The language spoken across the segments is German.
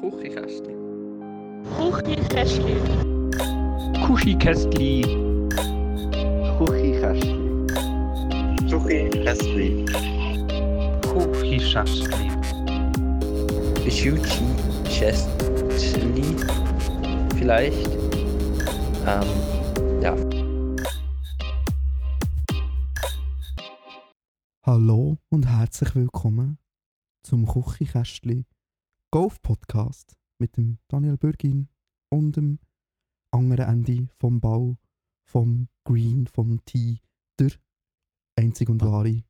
Kuchikästli. Kuchikästli. Kuchikästli. Kuchikästli. Kuchikästli. Kuchikästli. Schuchi Chestli vielleicht. Ähm, ja. Hallo und herzlich willkommen zum Küchenkästli Golf Podcast mit dem Daniel Bürgin und dem anderen Ende vom Bau, vom Green, vom Tee, der einzig und wahre.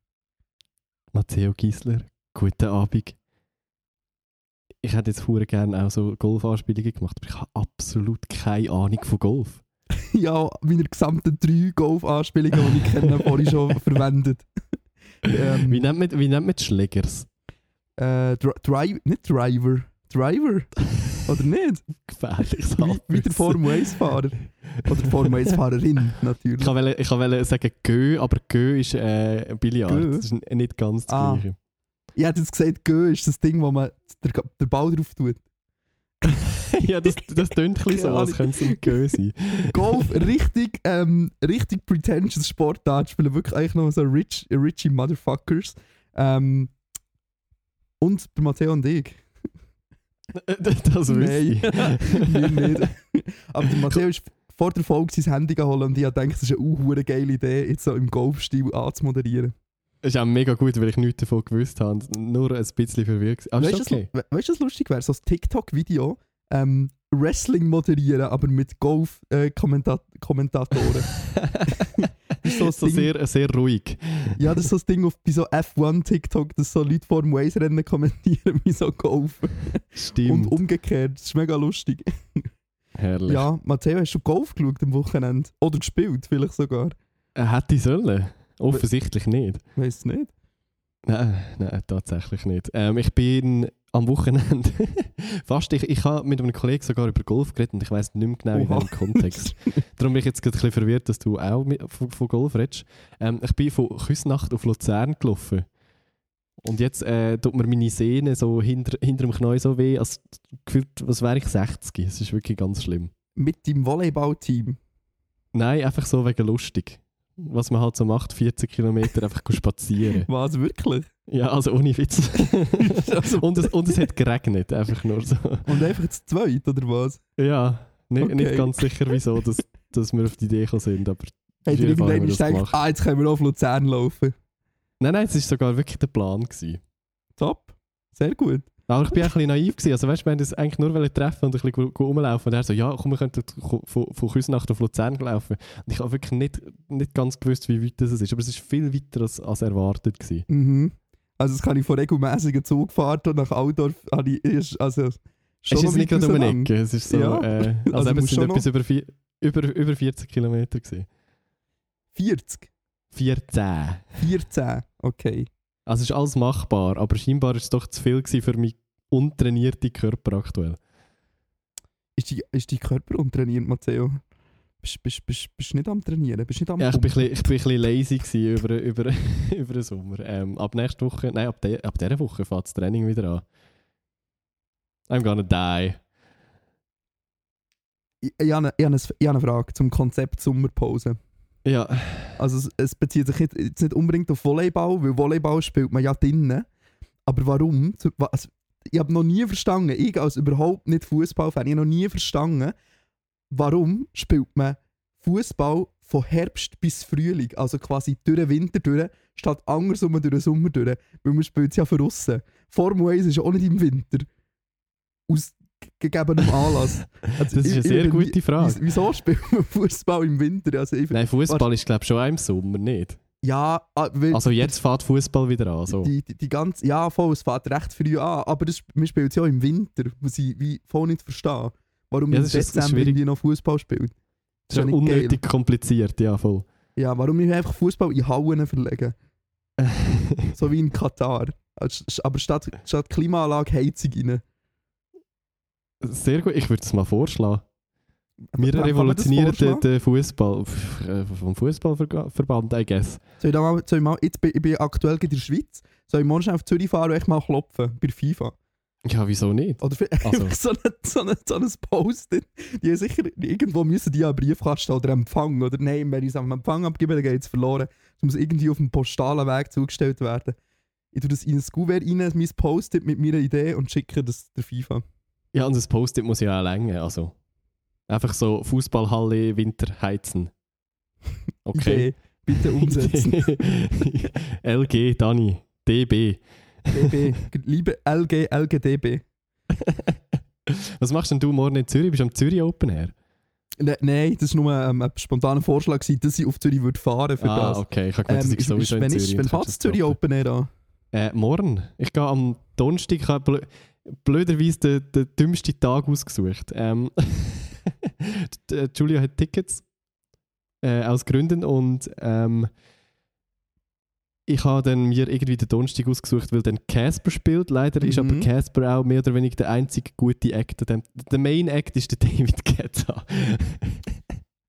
Matteo Giesler, guten Abend. Ich hätte jetzt hure gerne auch so Golfanspielungen gemacht, aber ich habe absolut keine Ahnung von Golf. ja, meine gesamten drei Golf-Anspielungen, die ich kenne, vorhin schon verwendet. ähm, Wie nennt man, wie nennt man Schlägers? Äh, Dri Dri nicht Driver. Driver? Oder nicht? Gefährliches Wie, wie der Halbwissen. Formel 1-Fahrer. Oder Formel 1-Fahrerin, natürlich. Ich wollte ich wollte sagen Gö, aber Gö ist äh, Billard. Gö? Das ist n- nicht ganz das Ah. Gleiche. Ich hätte jetzt gesagt, Gö ist das Ding, wo man den, den Ball drauf tut. ja, das, das tönt ein bisschen so, als könnte es ein Gö sein. Golf, richtig, ähm, richtig pretentious Sportart, spielen wirklich eigentlich noch so rich, richie Motherfuckers. Ähm, und der Matteo und ich. das wüsste ich. wir nicht. Aber der Matteo ist vor der Folge sein Handy geholt und ich habe gedacht, das ist eine uh, geile Idee, jetzt so im Golfstil anzumoderieren. Das ist auch mega gut, weil ich nichts davon gewusst habe. Nur ein bisschen verwirrt. Aber weißt okay. was- weißt du, was lustig wäre? So ein TikTok-Video, ähm, Wrestling moderieren, aber mit Golf-Kommentatoren. ist so so sehr, sehr ruhig. Ja, das ist so das Ding auf, bei so F1-TikTok, dass so Leute vor dem Waze-Rennen kommentieren, wie so Golf. Stimmt. Und umgekehrt. Das ist mega lustig. Herrlich. Ja, Matteo, hast du Golf geschaut am Wochenende? Oder gespielt, vielleicht sogar? Er hätte sollen. Offensichtlich nicht. Weiß nicht. Nein, nein, tatsächlich nicht. Ähm, ich bin am Wochenende fast, ich, ich habe mit einem Kollegen sogar über Golf geredet und ich weiß nicht mehr genau in welchem Kontext. Darum bin ich jetzt gerade ein bisschen verwirrt, dass du auch mit, von, von Golf redest. Ähm, ich bin von Küsnacht auf Luzern gelaufen. Und jetzt äh, tut mir meine Sehne so hinter, hinter dem Knie so weh, als gefühlt, was wäre ich 60. Es ist wirklich ganz schlimm. Mit deinem Volleyballteam. Nein, einfach so wegen lustig. Was man halt so macht, 40 Kilometer einfach spazieren. Was, wirklich? Ja, also ohne Witz. Also- und, es, und es hat geregnet, einfach nur so. Und einfach zu zweit, oder was? Ja, nicht, Okay. nicht ganz sicher, wieso dass, dass wir auf die Idee gekommen sind, aber Fall haben irgendwann gedacht, ah, jetzt können wir auf Luzern laufen? nein, nein, es war sogar wirklich der Plan. Gewesen. Top. Sehr gut. Aber ich war ein bisschen naiv. Gewesen. Also weißt du, wir wollten uns eigentlich nur treffen und ein bisschen rumlaufen. Und er so, ja, komm, wir könnten von, von Küsnacht auf Luzern laufen. Und ich habe wirklich nicht, nicht ganz gewusst, wie weit das ist. Aber es ist viel weiter als, als erwartet. Gewesen. Mhm. Also das kann ich von regelmäßigen Zugfahrten nach Aldorf, habe ich erst, also Es schon ist noch jetzt nicht gerade um eine. Ecke. Es ist so, Ja. äh, also, Also es sind etwas über, vier, über, über 40 Kilometer. Gewesen. 40? 14. 14, okay. Also es ist alles machbar, aber scheinbar ist es doch zu viel für meinen untrainierten Körper aktuell. Ist die, ist die Körper untrainiert, Matteo? Bist, bist, bist, bist du nicht am Trainieren? Bist nicht am Ja, ich bin, ein bisschen- lazy gewesen über, über, über den Sommer. Ähm, ab nächste Woche, nein, ab, de, ab dieser Woche fängt das Training wieder an. I'm gonna die. Ich, ich, habe eine, ich, habe eine, ich habe eine Frage zum Konzept Sommerpause. Ja, Also es, es bezieht sich nicht, jetzt nicht unbedingt auf Volleyball, weil Volleyball spielt man ja drinnen. Aber warum? Also, ich habe noch nie verstanden, ich als überhaupt nicht Fußballfan, ich habe noch nie verstanden, warum spielt man Fußball von Herbst bis Frühling, also quasi durch den Winter durch, statt andersrum durch den Sommer durch, weil man spielt es ja von aussen. Formel 1 ist auch nicht im Winter. Aus gegebenem Anlass. Also, das ist eine sehr gute Frage. Wieso- spielt man Fußball im Winter? Also ich, Nein, Fußball ist glaube ich schon auch im Sommer, nicht? ja, ah, Also jetzt fährt Fußball wieder an. So. die, die, die ganze, ja, voll, es fährt recht früh an, aber das, man spielt es ja auch im Winter, was ich wie voll nicht verstehe. Warum Ja, im Dezember irgendwie noch Fußball spielt. Das ist ja unnötig kompliziert, ja voll. Ja, warum ich einfach Fußball in Hauen verlegen? So wie in Katar. Also, Aber statt, statt Klimaanlage Heizung rein. Sehr gut, ich würde es mal vorschlagen. Wir revolutionieren den, den Fußball äh, vom Fußballverband, I guess. Soll ich, da mal, soll ich, mal, jetzt bin, ich bin aktuell in der Schweiz. Soll ich morgen schnell auf Zürich fahren und echt mal klopfen bei FIFA? Ja, wieso nicht? Oder für, Also. so, ein, so, ein, so ein Post. Die sicher irgendwo müssen die an Briefkasten oder Empfang. Oder nein, wenn ich es am Empfang abgebe, dann geht es verloren. Es muss irgendwie auf dem postalen Weg zugestellt werden. Ich tue das in ein Kuvert rein, mein Post-it mit meiner Idee und schicke das der FIFA. Ja, und das Post-it muss ja auch länger. Also einfach so Fußballhalle Winter heizen. Okay. Idee. Bitte umsetzen. LG, Dani, DB. DB. Liebe LG, LGDB. Was machst denn du morgen in Zürich? Bist du am Zürich Open Air? Ne, Nein, das war nur ähm, ein spontaner Vorschlag, gewesen, dass ich auf Zürich würde fahren für ah, das. okay. Ich habe gemeint, Ähm, das ist ist, sowieso in Zürich. wenn kannst das du Zürich. Open Air an? Äh, morgen. Ich gehe am Donnerstag. Ich blöderweise den, den dümmsten Tag ausgesucht. Ähm, die- äh, Julia hat Tickets äh, aus Gründen und ähm, ich habe dann mir irgendwie den Donnerstag ausgesucht, weil dann Casper spielt. Leider ist aber Mhm. Casper auch mehr oder weniger der einzige gute Act. Der Main Act ist der David Guetta.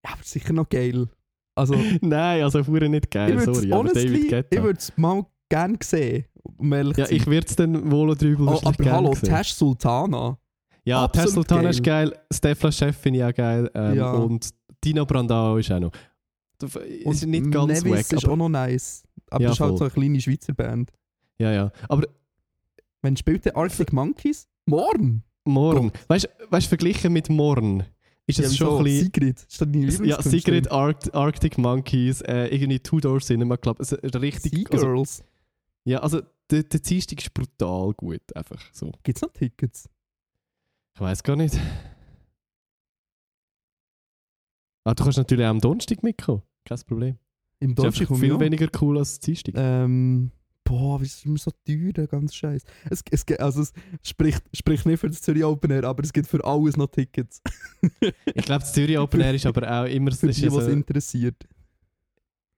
Ja, aber sicher noch geil. Also, Nein, also vorher nicht geil, sorry, aber David honestly, ich Guetta. würde es mal gerne sehen. Um ehrlich Ja, ich würde es dann wohl drüber oh, aber hallo, Tash Sultana. Ja, Tesla Sultana geil. ist geil, Stefla Chef finde ich auch geil ähm, Ja. und Dino Brandao ist auch noch. Das ist Und nicht ganz Nevis wack, ist auch noch nice. Aber Ja, das ist halt voll. so eine kleine Schweizer Band. ja, ja. Aber Wenn spielt der Arctic Monkeys? Morgen! morgen, weißt du, verglichen mit morgen, ist es Ja, schon ein bisschen... Sigrid. Ist das deine Ja? Secret Arct Arctic Monkeys, äh, irgendwie Two Door Cinema Club, also richtig... Also, Seagirls. Ja, also der, der Dienstag ist brutal gut, einfach so. Gibt es noch Tickets? Ich weiß gar nicht. Ah, du kannst natürlich auch am Donnerstag mitkommen, kein Problem. Im Ist Donnerstag ich viel weniger cool als Dienstag. Ähm, boah, wie ist immer so teuer, der ganze Scheiß. Es, es, also es spricht, spricht nicht für das Zürich Open Air, aber es gibt für alles noch Tickets. Ich glaube, das Zürich Open Air ist aber auch immer für die, ist, was also, interessiert.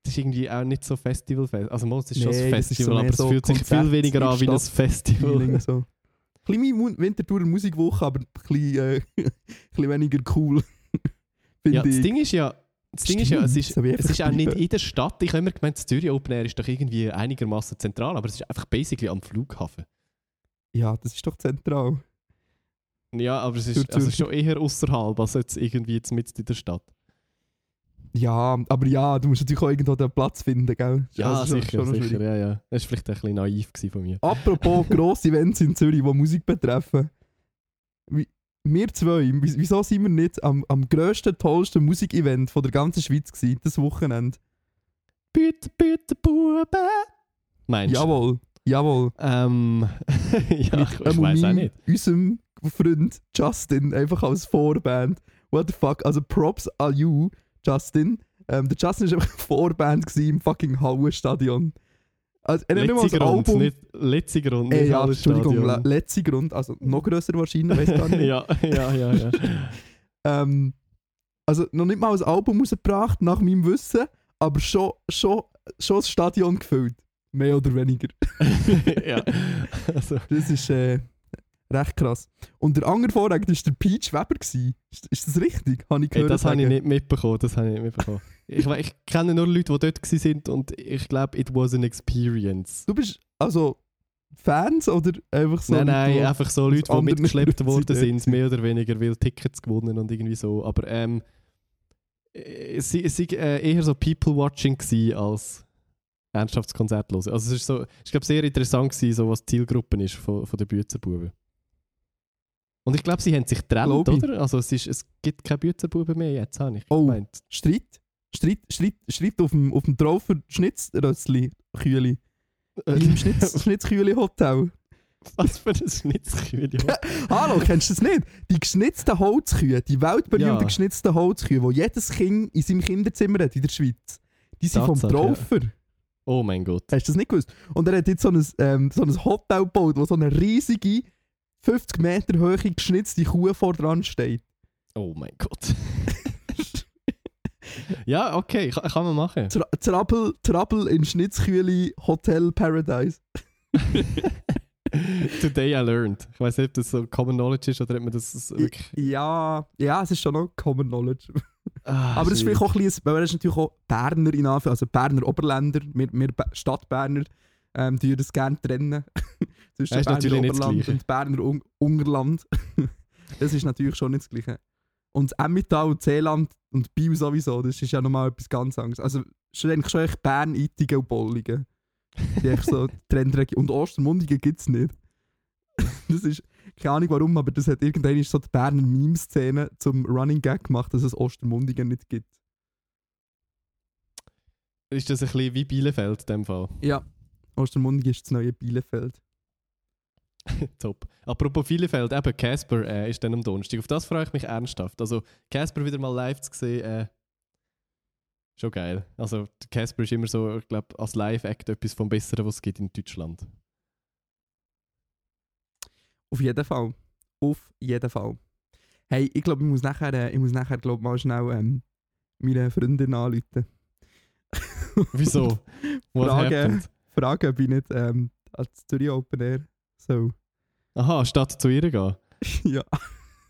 Das ist irgendwie auch nicht so Festival. Also es ist schon ein Nee, das ist Festival, so aber es so fühlt sich Konzert viel weniger an wie ein Festival. So. Ein bisschen Winterthur Musikwoche, aber ein bisschen, äh, ein bisschen weniger cool. Ja, das ich. Ding ist ja, das Ding ist ja, es ist, es ist auch nicht in der Stadt. Ich habe immer gemeint, das Zürich Open Air ist doch irgendwie einigermaßen zentral, aber es ist einfach basically am Flughafen. Ja, das ist doch zentral. Ja, aber es ist also schon eher außerhalb als jetzt irgendwie jetzt mit in der Stadt. Ja, aber ja, du musst natürlich auch irgendwo den Platz finden, gell? Ja, Also, sicher, sicher, schwierig. ja, ja. Das war vielleicht ein bisschen naiv von mir. Apropos grosse Events in Zürich, die Musik betreffen. Wir zwei, wie- wieso sind wir nicht am, am grössten, tollsten Musikevent von der ganzen Schweiz gewesen, das Wochenende? Bitte, bitte, Buben! Meinst du? Jawohl, jawohl. Ähm, ja, ich, ich Ähm, weiß auch nicht. Unserem Freund Justin, einfach als Vorband. What the fuck? Also Props an you, Justin. Ähm, der Justin war einfach Vorband im fucking Hauenstadion. Also, er hat nicht mal das Letzter Grund, Album... nicht letzter Grund, Ey, nicht ja, alles Entschuldigung, le Stadion. letzter Grund, also noch grösser wahrscheinlich, weiß gar nicht. ja, ja, ja, ja. ähm, also noch nicht mal ein Album rausgebracht, nach meinem Wissen, aber schon, schon, schon das Stadion gefüllt. Mehr oder weniger. ja. Also, Das ist äh, recht krass. Und der andere Vorreiter war der Peach Weber. Gewesen. Ist, ist das richtig? Habe ich gehört. das habe ich nicht mitbekommen. Das habe ich nicht mitbekommen. ich, ich kenne nur Leute, die dort sind und ich glaube, it was an experience. Du bist also Fans oder einfach so. nein, Leute, nein, die- einfach so Leute, die mitgeschleppt Leute worden sind mehr oder weniger, weil Tickets gewonnen und irgendwie so. Aber ähm, es war es war, äh, eher so People-Watching als ernsthaftes Konzert hören. Also es ist so, ich glaube, sehr interessant gewesen, so was die Zielgruppe ist von, von den Bützerbuben. Und ich glaube, sie haben sich getrennt, oder? Also es, ist, es gibt keine Bützerbuben mehr jetzt, habe ich Oh. gemeint. Streit? Streit, Streit, Streit auf dem, auf dem Traufer Schnitzrössli, Kühli. Im Schnitz, Schnitzkühli Hotel. Was für ein Schnitzkühle. Hallo, kennst du das nicht? Die geschnitzten Holzkühe, die weltberühmten Ja. geschnitzten Holzkühe, die jedes Kind in seinem Kinderzimmer hat in der Schweiz. Die sind vom Tatsache, ja. Traufer. Oh mein Gott. Hast du das nicht gewusst? Und er hat jetzt so ein, ähm, so ein Hotel gebaut, wo so eine riesige, 50 Meter hohe geschnitzte Kuh vor dran steht. Oh mein Gott. ja, okay, kann, kann man machen. Tra Trouble, Trouble in Schnitzkühli Hotel Paradise. Today I learned. Ich weiß nicht, ob das so Common Knowledge ist oder ob man das wirklich. Ja, ja, es ist schon noch Common Knowledge. Ah, Aber es ist vielleicht auch ein bisschen, weil ist natürlich auch Berner in Anführungszeichen, also Berner Oberländer, wir, wir Stadtberner, ähm, die das gerne trennen. Zwischen Das ist Berner natürlich nicht das Oberland und Berner Un Ungerland. das ist natürlich schon nicht das Gleiche. Und Emmental und Seeland und Biel sowieso, das ist ja nochmal etwas ganz anderes. Also, ist eigentlich schon echt Bern, Ittigen und Bolligen. Die echt so Trendregion. Und Ostermundigen gibt es nicht. das ist, keine Ahnung warum, aber das hat irgendwann so die Berner Meme-Szene zum Running Gag gemacht, dass es Ostermundigen nicht gibt. Ist das ein bisschen wie Bielefeld in dem Fall? Ja, Ostermundigen ist das neue Bielefeld. Top. Apropos Bielefeld, eben Casper äh, ist dann am Donnerstag. Auf das freue ich mich ernsthaft. Also Casper wieder mal live zu sehen, äh, schon geil. Also Casper ist immer so, ich glaube, als Live-Act etwas vom Besseren, was es gibt in Deutschland. Auf jeden Fall. Auf jeden Fall. Hey, ich glaube, ich muss nachher, äh, ich muss nachher glaub, mal schnell ähm, meine Freundin anrufen. Wieso? What Frage. happened? Fragen, ob ich nicht ähm, als Zürich Open Air so. Aha, statt zu ihr gehen. ja.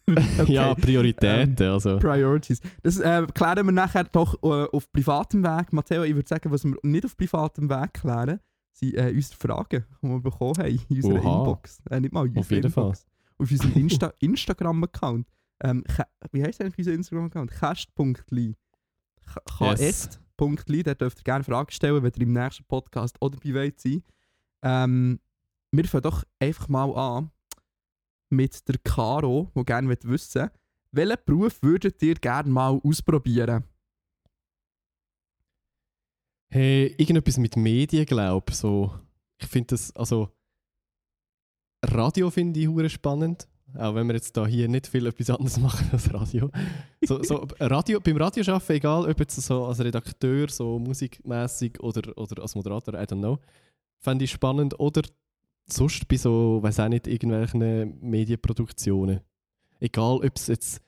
Ja, Prioritäten. also. Priorities. Das äh, klären wir nachher doch äh, auf privatem Weg. Matteo, ich würde sagen, was wir nicht auf privatem Weg klären, sind äh, unsere Fragen, die wir bekommen haben in unserer Oha. Inbox. Äh, nicht mal in Auf jeden Inbox. Auf unserem Insta Instagram-Account. Ähm, wie heisst eigentlich unser Instagram-Account? Cast.li. Yes. Ks.li. Da dürft ihr gerne Fragen stellen, wenn ihr im nächsten Podcast oder dabei wollt sein. Ähm, wir fangen doch einfach mal an mit der Caro, die gerne wissen welchen Beruf würdet ihr gerne mal ausprobieren? Hey, irgendetwas mit Medien, glaube so. Ich finde das, also Radio finde ich hure spannend. Auch wenn wir jetzt da hier nicht viel etwas anderes machen als Radio. So, so Radio beim Radio arbeiten, egal ob jetzt so als Redakteur, so musikmäßig oder, oder als Moderator, I don't know, fände ich spannend. Oder sonst bei so, weiß auch nicht, irgendwelchen Medienproduktionen. Egal, ob es jetzt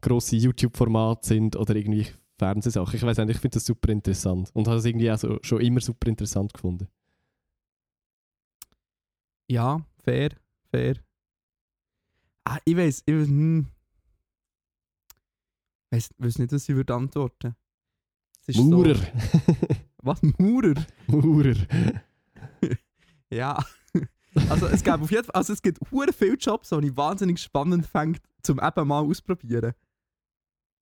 grosse YouTube-Formate sind oder irgendwie Fernsehsachen. Ich weiß nicht, ich finde das super interessant und habe es irgendwie auch so, schon immer super interessant gefunden. Ja, fair, fair. Ah, ich weiß, ich weiß, hm. Weiss, weiss nicht, was ich würde antworten. Maurer. So, was? Maurer? Maurer. Ja. Also es gibt auf jeden Fall, also es gibt hure viele Jobs, die ich wahnsinnig spannend fände, zum eben mal ausprobieren.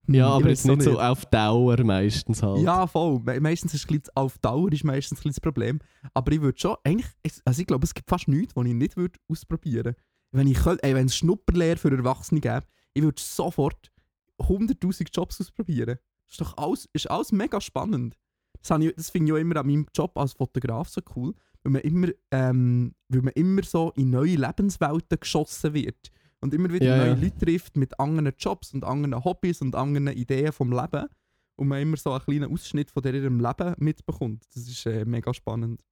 Hm, Ja, ich aber jetzt nicht so auf Dauer meistens halt. Ja, voll. Me meistens ist es auf Dauer ist meistens ein das Problem. Aber ich würde schon, eigentlich, also ich glaube, es gibt fast nichts, was ich nicht würde ausprobieren Wenn ich könnte, ey, wenn es Schnupperlehre für Erwachsene gäbe, ich würde sofort 100'000 Jobs ausprobieren. Das ist doch alles, ist alles mega spannend. Das, ich- das finde ich auch immer an meinem Job als Fotograf so cool, weil man immer, ähm, weil man immer so in neue Lebenswelten geschossen wird. Und immer wieder Ja, neue ja. Leute trifft mit anderen Jobs und anderen Hobbys und anderen Ideen vom Leben und man immer so einen kleinen Ausschnitt von ihrem Leben mitbekommt. Das ist äh, mega spannend.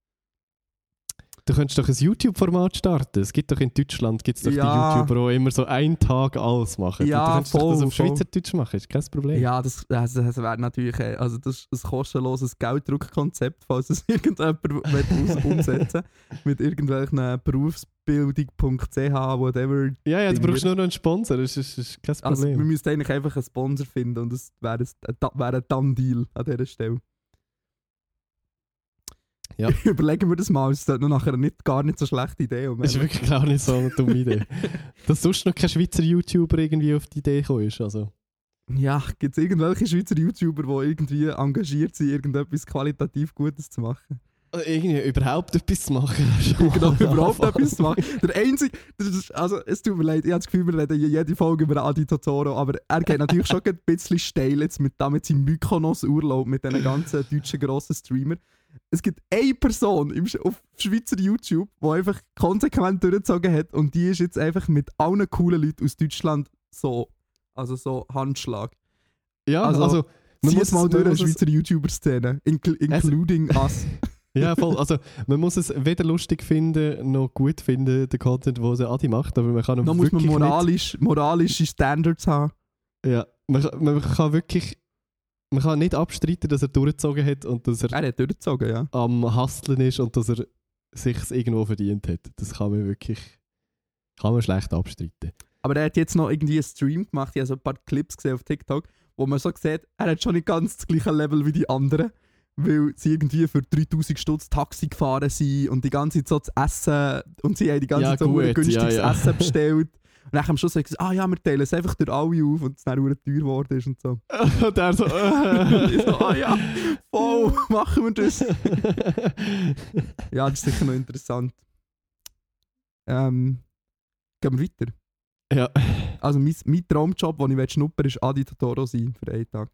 Du könntest doch ein YouTube-Format starten. Es gibt doch in Deutschland gibt's doch Ja. die YouTuber, die immer so einen Tag alles machen. Ja, du könntest doch das voll, auf voll. Schweizerdeutsch machen, ist kein Problem. Ja, das, das, das wäre natürlich äh, also das ist ein kostenloses Gelddruckkonzept, falls es irgendjemand umsetzen mit irgendwelchen berufsbildung.ch, whatever. ja, ja, du brauchst nur noch einen Sponsor, das ist, ist kein Also wir Problem. müssten eigentlich einfach einen Sponsor finden und das wäre ein, da- wäre ein Done-Deal an dieser Stelle. Ja. Überlegen wir das mal, es ist noch nachher nicht, gar nicht so eine schlechte Idee. Und das ist wirklich gar nicht so eine dumme Idee. Dass sonst noch kein Schweizer YouTuber irgendwie auf die Idee gekommen ist. Also. Ja, gibt es irgendwelche Schweizer YouTuber, die irgendwie engagiert sind, irgendetwas qualitativ Gutes zu machen? Also irgendwie überhaupt etwas zu machen. genau, überhaupt etwas zu machen. Der einzige, das ist, also es tut mir leid, ich habe das Gefühl, wir reden jede Folge über Adi Totoro, aber er geht natürlich schon ein bisschen steil jetzt mit, da mit seinem Mykonos-Urlaub, mit diesen ganzen deutschen grossen Streamern. Es gibt eine Person im, auf Schweizer YouTube, die einfach konsequent durchgezogen hat und die ist jetzt einfach mit allen coolen Leuten aus Deutschland so, also so Handschlag. Ja, Also, also, man muss es mal durch, es- Schweizer YouTuber-Szene, incl including us. Ja, voll. Also, man muss es weder lustig finden, noch gut finden, den Content, den Adi macht, aber man kann ihn Da muss man wirklich moralisch, moralische Standards haben. Ja, man, man kann wirklich... Man kann nicht abstreiten, dass er durchgezogen hat und dass er Er hat durchgezogen, ja. am Hustlen ist und dass er sich irgendwo verdient hat. Das kann man wirklich... Kann man schlecht abstreiten. Aber er hat jetzt noch irgendwie einen Stream gemacht, ich habe so ein paar Clips gesehen auf TikTok, wo man so sieht, er hat schon nicht ganz das gleiche Level wie die anderen. weil sie irgendwie für 3000 Stutz Taxi gefahren sind und die ganze Zeit so zu essen und sie haben die ganze Ja, Zeit so gut, günstiges ja, ja. Essen bestellt. Und dann am Schluss haben sie gesagt, ah ja, wir teilen es einfach durch alle auf und es dann verdammt teuer geworden ist und so. Und der so. ich so, ah ja, voll, machen wir das. Ja, das ist sicher noch interessant. Ähm, gehen wir weiter. ja. Also mein, mein Traumjob, den ich schnuppern will, ist Adi Totoro sein für einen Tag.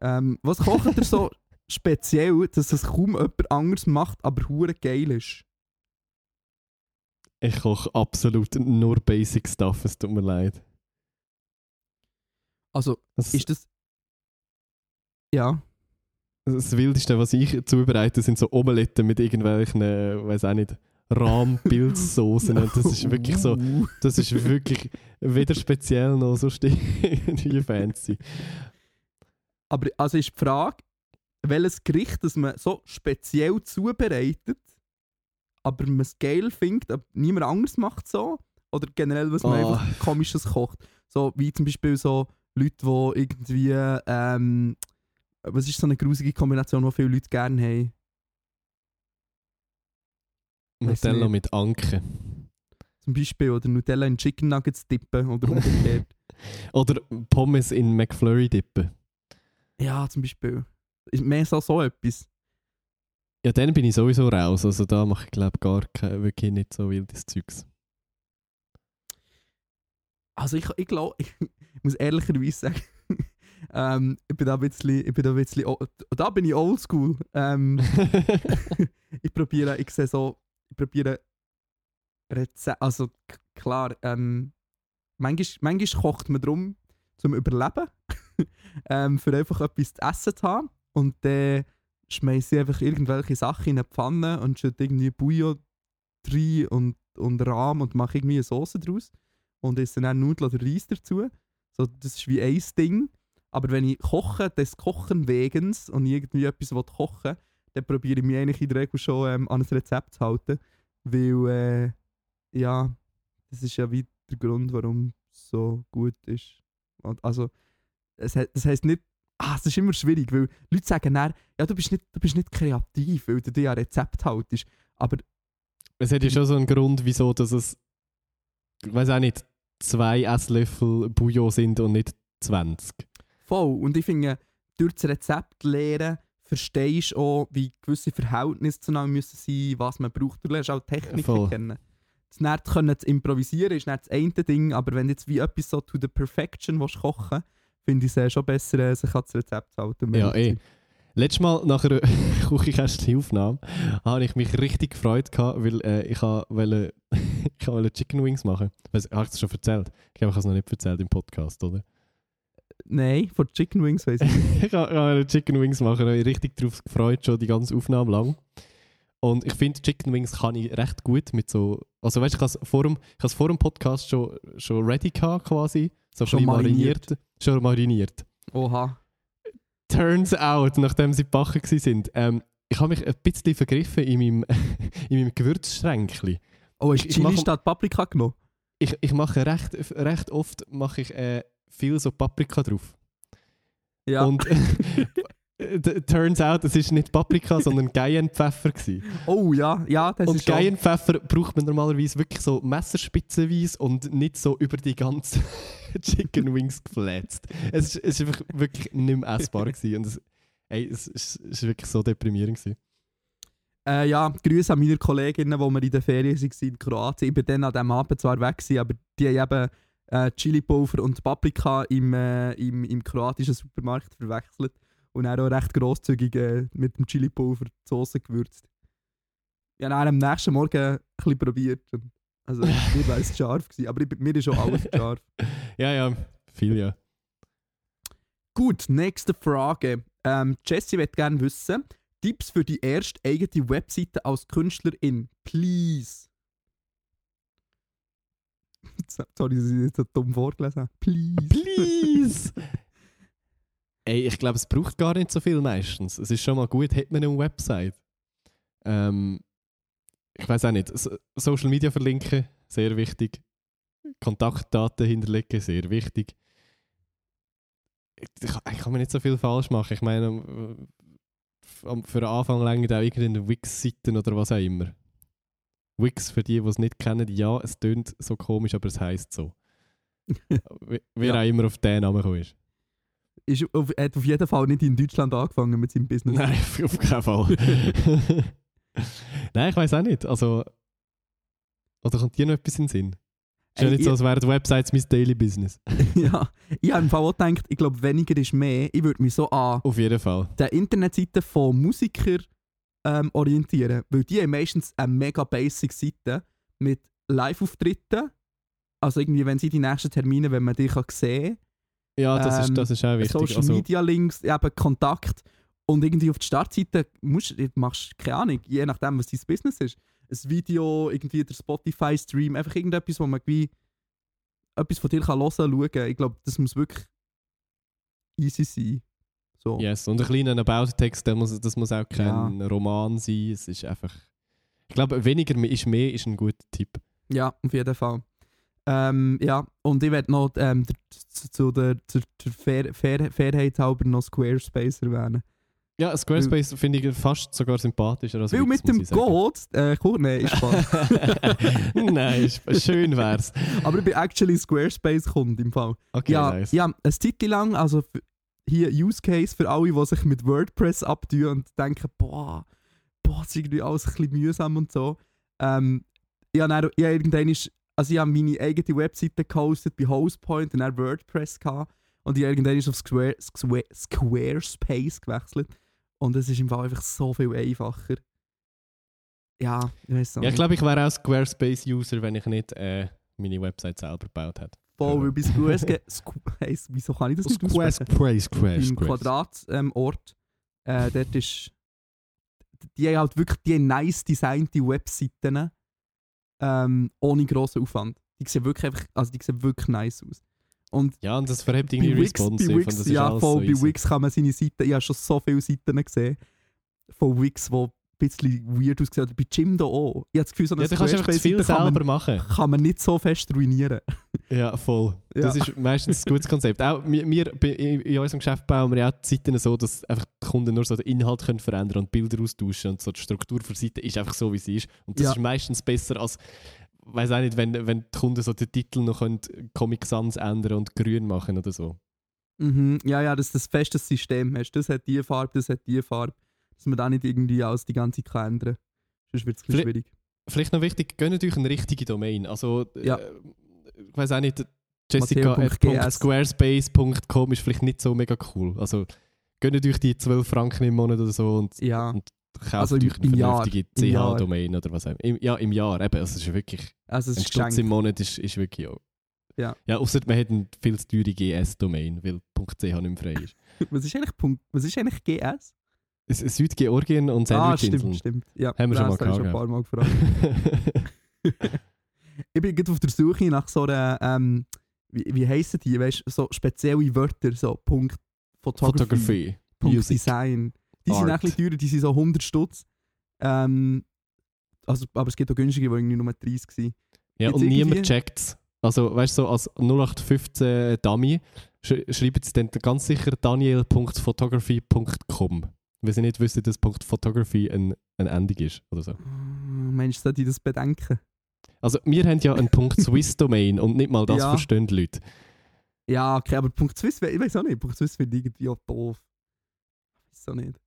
Ähm, was kocht ihr so speziell, dass es kaum jemand anderes macht, aber hure geil ist? Ich koche absolut nur Basic Stuff, es tut mir leid. Also Das, ist das... Ja. das Wildeste, was ich zubereite, sind so Omeletten mit irgendwelchen, äh, weiß auch nicht, Rahmpilzsoßen. Und das ist wirklich so, Uh. das ist wirklich weder speziell noch so irgendwie fancy. Aber also ist die Frage, welches Gericht das man so speziell zubereitet, aber man es geil findet, aber niemand anderes macht so? Oder generell, was man Ah. einfach komisches kocht? So wie zum Beispiel so Leute, die irgendwie, ähm, was ist so eine grusige Kombination, die viele Leute gerne haben? Nutella mit Anke. Zum Beispiel, oder Nutella in Chicken Nuggets tippen oder umgekehrt. Oder Pommes in McFlurry dippen. ja, zum Beispiel. Mehr so, so etwas. Ja, dann bin ich sowieso raus. Also da mache ich glaube gar kein, wirklich nicht so wildes Zeugs. Also ich, ich glaube, ich muss ehrlicherweise sagen, ähm, ich bin da ein bisschen, ich bin da ein bisschen, o- da bin ich oldschool. Ähm, ich probiere, ich sehe so, ich probiere Rezepte, also klar, ähm, manchmal, manchmal kocht man drum zum Überleben, ähm, für einfach etwas zu essen zu haben und dann schmeiße ich einfach irgendwelche Sachen in eine Pfanne und schütte irgendwie Bouillon rein und, und Rahm und mache irgendwie eine Soße draus und esse dann Nudeln oder Reis dazu. So, das ist wie ein Ding. Aber wenn ich koche, des Kochen wegens und irgendwie etwas kochen dann probiere ich mich eigentlich in der Regel schon ähm, an ein Rezept zu halten. Weil, äh, ja, das ist ja wie der Grund, warum es so gut ist. Und also, es, he- das heisst nicht, ah, es ist immer schwierig, weil Leute sagen dann, ja, du bist nicht, du bist nicht kreativ, weil du dir an Rezept haltest. Aber Es hat ja schon so einen Grund, wieso dass es, ich weiß auch nicht, zwei Esslöffel Bouillon sind und nicht 20. Voll. Und ich finde, durch das Rezept lernen, verstehst du auch, wie gewisse Verhältnisse zueinander müssen sein, was man braucht. Du lernst auch Techniken Voll. kennen. Das nicht können zu improvisieren ist nicht das eine Ding, aber wenn du jetzt wie etwas so to the perfection willst kochen finde ich es äh, schon besser, äh, sich an das Rezept zu halten. Ja, eh. Letztes Mal nach einer Küchenkästchen-Aufnahme habe ich mich richtig gefreut, gehabt, weil äh, ich wollte, ich wollte Chicken Wings machen. Weiss, habe ich das schon erzählt? Ich glaube, ich habe es noch nicht erzählt im Podcast, oder? Nein, von Chicken Wings weiß ich nicht. ich wollte Chicken Wings machen, habe mich richtig darauf gefreut, schon die ganze Aufnahme lang. Und ich finde, Chicken Wings kann ich recht gut mit so... Also weißt du, ich habe es vor dem, ich vor dem Podcast schon, schon ready gehabt, quasi. So Schon bisschen mariniert. Schon mariniert. Oha. Turns out, nachdem sie gebacken sind, ähm, ich habe mich ein bisschen vergriffen in meinem, in meinem Gewürzschränkchen. Oh, hast du Chili mache- statt Paprika genommen? Ich, ich mache recht, recht oft mache ich, äh, viel so Paprika drauf. Ja. Und äh, turns out, es ist nicht Paprika, sondern Cayennepfeffer gewesen. oh ja, ja, das Und ist schon... Cayennepfeffer braucht man normalerweise wirklich so messerspitzenweise und nicht so über die ganze Chicken Wings geflätzt. Es ist, es ist einfach wirklich nicht mehr essbar gewesen. Und es, ey, es, ist wirklich so deprimierend gewesen. Äh, ja, Grüße an meine Kolleginnen, die wir in der Ferien waren in Kroatien. Ich war dann an diesem Abend zwar weg, gewesen, aber die haben eben äh, Chili-Pulver und Paprika im, äh, im, im kroatischen Supermarkt verwechselt und dann auch recht grosszügig äh, mit dem Chili-Pulver die Soße gewürzt. Ich habe am nächsten Morgen ein bisschen probiert. Also, mir war es scharf, gewesen, aber ich, mir ist schon alles scharf. Ja, ja, viel ja. Gut, nächste Frage. Ähm, Jessie wird gerne wissen, Tipps für die erste eigene Webseite als Künstlerin, please. Sorry, dass ich jetzt so dumm vorgelesen habe. Please. Please! Ey, ich glaube, es braucht gar nicht so viel meistens. Es ist schon mal gut, hat man eine Website. Ähm, ich weiß auch nicht. So Social Media verlinken, sehr wichtig. Kontaktdaten hinterlegen, sehr wichtig. Ich, ich, kann mir nicht so viel falsch machen. Ich meine, äh, am- für den Anfang länger auch irgendeine Wix-Seiten oder was auch immer. Wix, für die, die es nicht kennen, ja, es tönt so komisch, aber es heisst so. Wer Ja. auch immer auf den Namen gekommen ist. Ist auf, hat auf jeden Fall nicht in Deutschland angefangen mit seinem Business. Nein, auf keinen Fall. Nein, ich weiß auch nicht. Also, oder kommt dir noch etwas in den Sinn? Ist ja nicht so, als wären die Websites mein Daily Business. ja, ich habe im Fall auch gedacht, ich glaube, weniger ist mehr. Ich würde mich so an Auf jeden Fall. den Internetseiten von Musikern ähm, orientieren. Weil die haben meistens eine mega basic Seite mit Live-Auftritten. Also irgendwie, wenn sie die nächsten Termine, wenn man die kann sehen Ja, das, Ähm, ist, das ist auch wichtig. Social Also, Media Links, eben Kontakt. Und irgendwie auf die Startseite musst du, machst keine Ahnung, je nachdem, was dein Business ist. Ein Video, irgendwie der Spotify-Stream, einfach irgendetwas, wo man wie etwas von dir kann hören kann, schauen. Ich glaube, das muss wirklich easy sein. So. yes. Und ein kleiner About-Text, der muss, das muss auch kein Roman sein. Es ist einfach. Ich glaube, weniger ist mehr ist ein guter Tipp. Ja, auf jeden Fall. Ähm, ja, und ich werde noch ähm, der, zu, zu der, Fair, Fair, Fairheit halber noch Squarespace erwähnen. Ja, Squarespace finde ich fast sogar sympathischer als Weil Wix, mit dem. Code, äh, cool, nein, ist Spaß. Nein, schön wär's. Aber ich bin actually Squarespace-Kunde im Fall. Okay, ja, nice. ja, eine Zeit lang, also hier Use Case für alle, die sich mit WordPress abtun und denken, boah, boah, das ist irgendwie alles ein bisschen mühsam und so. Ähm, habe dann- ich habe irgendwann, ist- also ich habe meine eigene Webseite gehostet bei Hostpoint und dann WordPress gehabt und ich irgendwann auf Square, Square, Squarespace gewechselt und es ist im Fall einfach so viel einfacher. Ja, ich weiß Ja, ich glaube, ich wäre auch Squarespace-User, wenn ich nicht äh, meine Website selber gebaut hätte. voll, weil bei Squarespace, Squ hey, wieso kann ich das nicht aussprechen? Squarespace, im Quadratort, ähm, Ort, äh, dort ist. Die haben halt wirklich die nice designte Webseiten ähm, ohne grossen Aufwand. Die sehen wirklich einfach, also die sehen wirklich nice aus. Und Ja, und das verhebt irgendwie Wix, responsive und Wix, das ist ja, voll, so bei. Wix kann man seine Seiten, ich habe schon so viele Seiten gesehen von Wix, die bisschen weird aussehen. Oder bei Jimdo auch. Ich habe das Gefühl, so eine Ja, kannst einfach viel selber man, machen. kann man nicht so fest ruinieren. Ja, voll. Das Ja. ist meistens ein gutes Konzept. Auch wir, in unserem Geschäft bauen wir ja auch die Seiten so, dass einfach die Kunden nur so den Inhalt können verändern und Bilder austauschen und so die Struktur für die Seite ist einfach so, wie sie ist. Und das Ja. ist meistens besser als, weiß auch nicht, wenn, wenn die Kunden so den Titel noch können, Comic Sans ändern und grün machen oder so. Mhm. Ja, ja, dass du ein festes System hast. Das hat die Farbe, das hat die Farbe. Dass man da nicht irgendwie alles die ganze Zeit ändern kann. Sonst wird es schwierig. Vielleicht noch wichtig, gönnt euch eine richtige Domain. Also, Ja. äh, ich weiß auch nicht, jessica.squarespace.com ist vielleicht nicht so mega cool. Also, gönnt euch die 12 Franken im Monat oder so und Ja, Und kauft Also im- euch eine vernünftige. CH-Domain oder was auch immer. Im, ja, im Jahr. Eben, also es ist wirklich, also es ein ist Stutz geschenkt. im Monat ist, ist wirklich auch. Ja. Ja, außer man hat eine viel zu teure GS-Domain, weil .ch nicht mehr frei ist. Was ist eigentlich, was ist eigentlich GS? Südgeorgien und Ah, Sandwich-Inseln. stimmt, stimmt. Ja, Haben wir schon mal ich schon ein gehabt, paar Mal gefragt. ich bin gerade auf der Suche nach so einer, ähm, wie, wie heissen die, weißt du, so spezielle Wörter, so Punkt Photography, Fotografie. Punkt Music. Design. Die sind Art. ein bisschen teurer, die sind so 100 Stutz. Ähm, also, aber es gibt auch günstige, die irgendwie nur 30 sind. Ja, Gibt's und niemand checkt es. Also, weißt du, so als 0815 Dummy sch schreibt es dann ganz sicher daniel.photography.com. Weil sie nicht wissen, dass .photography ein, eine Endung ist oder so. Mm, Meinst du, sollte ich das bedenken? Also, wir haben ja einen .swiss-Domain und nicht mal das Ja. verstehen die Leute. Ja, okay, aber Punkt Swiss, ich weiß auch nicht, Punkt Swiss wird irgendwie auch doof. Ich weiß auch nicht.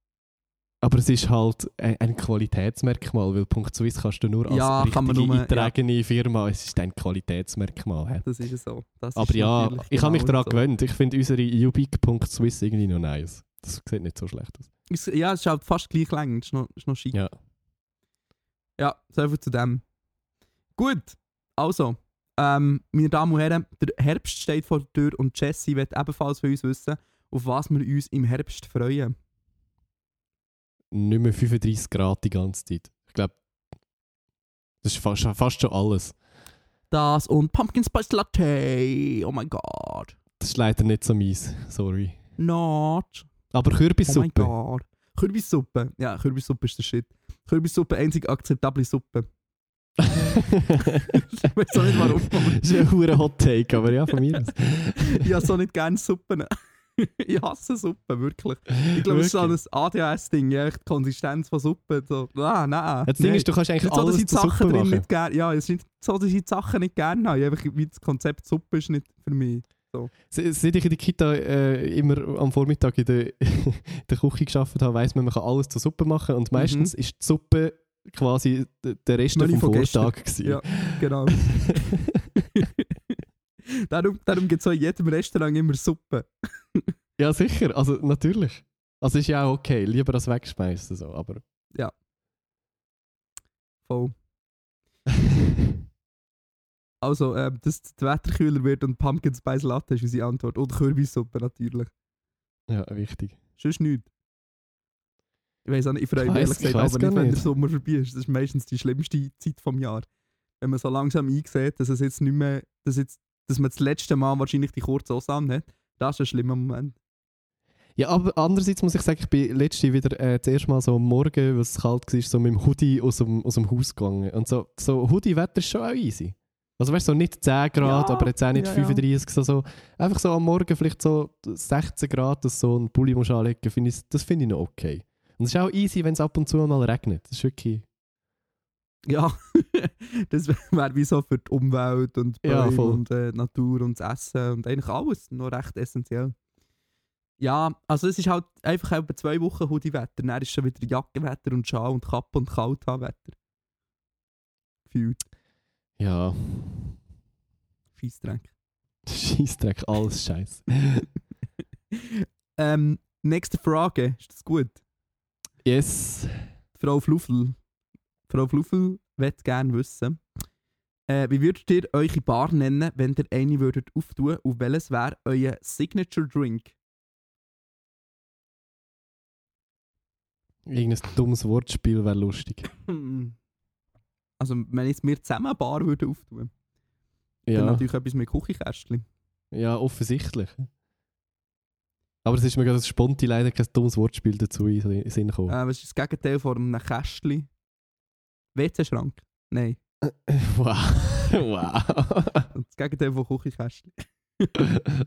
Aber es ist halt ein, ein Qualitätsmerkmal, weil .swiss kannst du nur als Ja, richtige nur- eintragene Firma, es ist ein Qualitätsmerkmal. hä? Das ist ja so. Das Aber ist ja, ich habe mich genau daran gewöhnt. Ich finde unsere ubique.swiss irgendwie noch nice. Das sieht nicht so schlecht aus. Ist- Ja, es ist halt fast gleich lang, ist noch, ist noch schick. Ja. Ja, so viel zu dem. Gut, also, ähm, meine Damen und Herren, der Herbst steht vor der Tür und Jessie wird ebenfalls von uns wissen, auf was wir uns im Herbst freuen. Nicht mehr 35 Grad die ganze Zeit. Ich glaube, das ist fast, fast schon alles. Das und Pumpkin Spice Latte. Oh mein Gott. Das ist leider nicht so mies. Sorry. Not. Aber Oh Kürbissuppe. Gott. Kürbissuppe. Ja, Kürbissuppe ist der Shit. Kürbissuppe, einzig akzeptable Suppe. ich weiß auch nicht warum. das ist ein hoher Hot Take, aber ja, von mir aus. ich habe so nicht gerne Suppen. ich hasse Suppe, wirklich. Ich glaube, es ist so ein? ADHS-Ding, ja, die Konsistenz von Suppe. So. Ah, nein. Das Ding nein. ist, du kannst eigentlich nicht so, dass alles ich die zu Sachen Suppe drin machen. nicht gerne Ja, es ist nicht so, dass ich die Sachen nicht gerne habe. Einfach, wie das Konzept Suppe ist nicht für mich. Se- Seit ich in der Kita äh, immer am Vormittag in der, der Küche geschafft habe, weiss man, man kann alles zur Suppe machen und meistens ist die Suppe quasi der Rest Menü vom. Vortag. Ja, genau. darum darum gibt es auch in jedem Restaurant immer Suppe. ja, sicher. Also natürlich. Also ist ja auch okay. Lieber als wegschmeißen. So. Aber Voll. Also, ähm, dass das Wetter kühler wird und Pumpkin Spice Latte ist unsere Antwort. Und Kürbissuppe natürlich. ja, wichtig. Sonst nichts. Ich weiß auch nicht, ich freue Ich mich ehrlich ich gesagt aber nicht, wenn der Sommer vorbei ist. Das ist meistens die schlimmste Zeit vom Jahr. Wenn man so langsam einsieht, dass es jetzt nicht mehr, dass, jetzt, dass man das letzte Mal wahrscheinlich die kurze Hose hat. Das ist ein schlimmer Moment. Ja, aber andererseits muss ich sagen, ich bin letztens wieder äh, das erste Mal so am Morgen, was es kalt war, so mit dem Hoodie aus dem, aus dem Haus gegangen. Und so, so Hoodie-Wetter ist schon auch easy. Also weißt du, so nicht 10 Grad, Ja, aber jetzt auch nicht ja, ja. 35, so, so. Einfach so am Morgen vielleicht so 16 Grad, dass so ein Pulli musst anlegen find ich, das finde ich noch okay. Und es ist auch easy, wenn es ab und zu mal regnet. Das ist wirklich... Ja, das wäre wie so für die Umwelt und Ja, Bäume voll. und äh, Natur und das Essen und eigentlich alles noch recht essentiell. Ja, also es ist halt einfach etwa zwei Wochen Hoodie-Wetter, dann ist schon wieder Jackenwetter und Schal und Kappe und Kalthaar-Wetter. Gefühlt. Ja, Scheissdreck. Scheissdreck, alles Scheiß. ähm, nächste Frage, ist das gut? yes. Frau Fluffel. Frau Fluffel möchte gerne wissen, äh, wie würdet ihr eure Bar nennen, wenn ihr eine würdet auftun und welches wäre euer Signature Drink? Irgendein dummes Wortspiel wäre lustig. Also, wenn jetzt wir zusammen eine Bar würden auftun, dann Ja, natürlich etwas mit Küchenkästchen. ja offensichtlich. Aber es ist mir gerade das Sponti leider kein dummes Wortspiel dazu in den Sinn gekommen. Äh, was ist das Gegenteil von einem Kästchen? WC-Schrank? Nein. Wow. wow. Das Gegenteil von Küchenkästchen.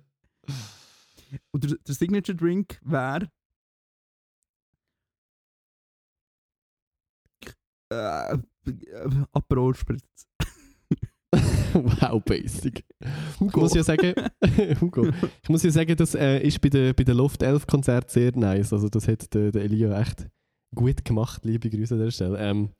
Und der, der Signature Drink wäre. Äh, Aperol Spritz. wow, basic. Ich muss ja sagen, Hugo, ich muss ja sagen, das äh, ist bei den bei der Loft 11 Konzert sehr nice. Also das hat der, der Elia echt gut gemacht. Liebe Grüße an der Stelle. Ähm,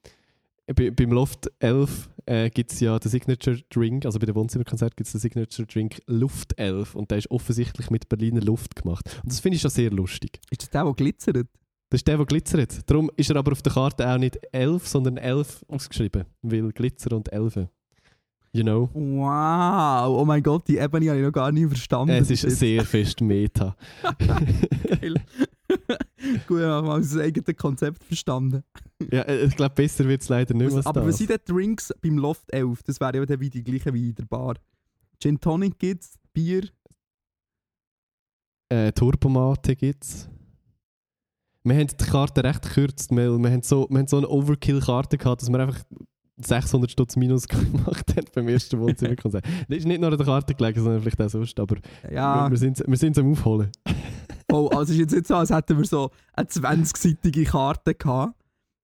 bei, beim Loft 11 äh, gibt es ja den Signature Drink, also bei dem Wohnzimmerkonzert gibt es den Signature Drink Luft 11 und der ist offensichtlich mit Berliner Luft gemacht. Und das finde ich schon sehr lustig. Ist das der, der glitzert? Das ist der, der glitzert. Darum ist er aber auf der Karte auch nicht 11, sondern 11 ausgeschrieben, weil Glitzer und Elfen. You know? Wow! Oh mein Gott, die Ebene habe ich noch gar nicht verstanden. Es ist sehr fest Meta. geil. Gut, ich habe mal das eigene Konzept verstanden. Ja, äh, ich glaube, besser wird es leider nicht mehr. Aber was sind denn Drinks beim Loft 11? Das wäre ja dann wie die gleiche wie in der Bar. Gin Tonic gibt's, Bier. äh, Turbomate gibt es. Wir haben die Karte recht gekürzt, weil wir haben so, wir haben so eine Overkill-Karte gehabt, dass wir einfach 600 Stutz Minus gemacht haben beim ersten Wohnzimmerkonzert. Das ist nicht nur an der Karte gelegen, sondern vielleicht auch sonst, aber Ja, wir, wir sind wir sind am Aufholen. oh, also es ist jetzt nicht so, als hätten wir so eine 20-seitige Karte gehabt.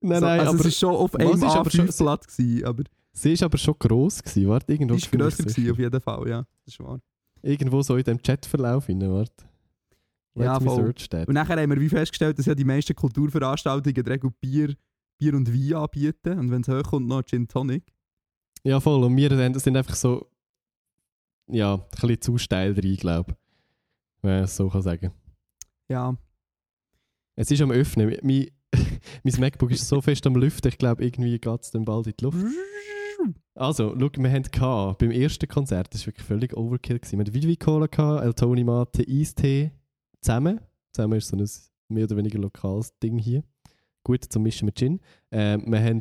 Nein, so, nein, also aber es ist schon auf einem ist aber schon- A5-Blatt gewesen, aber sie war aber schon gross. Gewesen. Warte, irgendwo, die ist grösser gewesen, auf jeden Fall, ja. Das ist wahr. irgendwo so in dem Chatverlauf warte. Ja, Let me voll. search that. Und nachher haben wir wie festgestellt, dass ja die meisten Kulturveranstaltungen Regel Bier, Bier und Wein anbieten. Und wenn es hochkommt, noch Gin Tonic. Ja, voll. Und wir sind einfach so, ja, ein bisschen zu steil drin, glaube ich. Wenn man es so kann sagen. Ja. Es ist am Öffnen. Mein, mein MacBook ist so fest am Lüften, ich glaube, irgendwie geht es dann bald in die Luft. Also, schau, wir hatten gehabt, beim ersten Konzert, das war wirklich völlig Overkill. Gewesen. Wir hatten Vivi Cola, gehabt, El Toni Mate, Eistee zusammen. Zusammen ist so ein mehr oder weniger lokales Ding hier. Gut zum Mischen mit Gin. Ähm, wir haben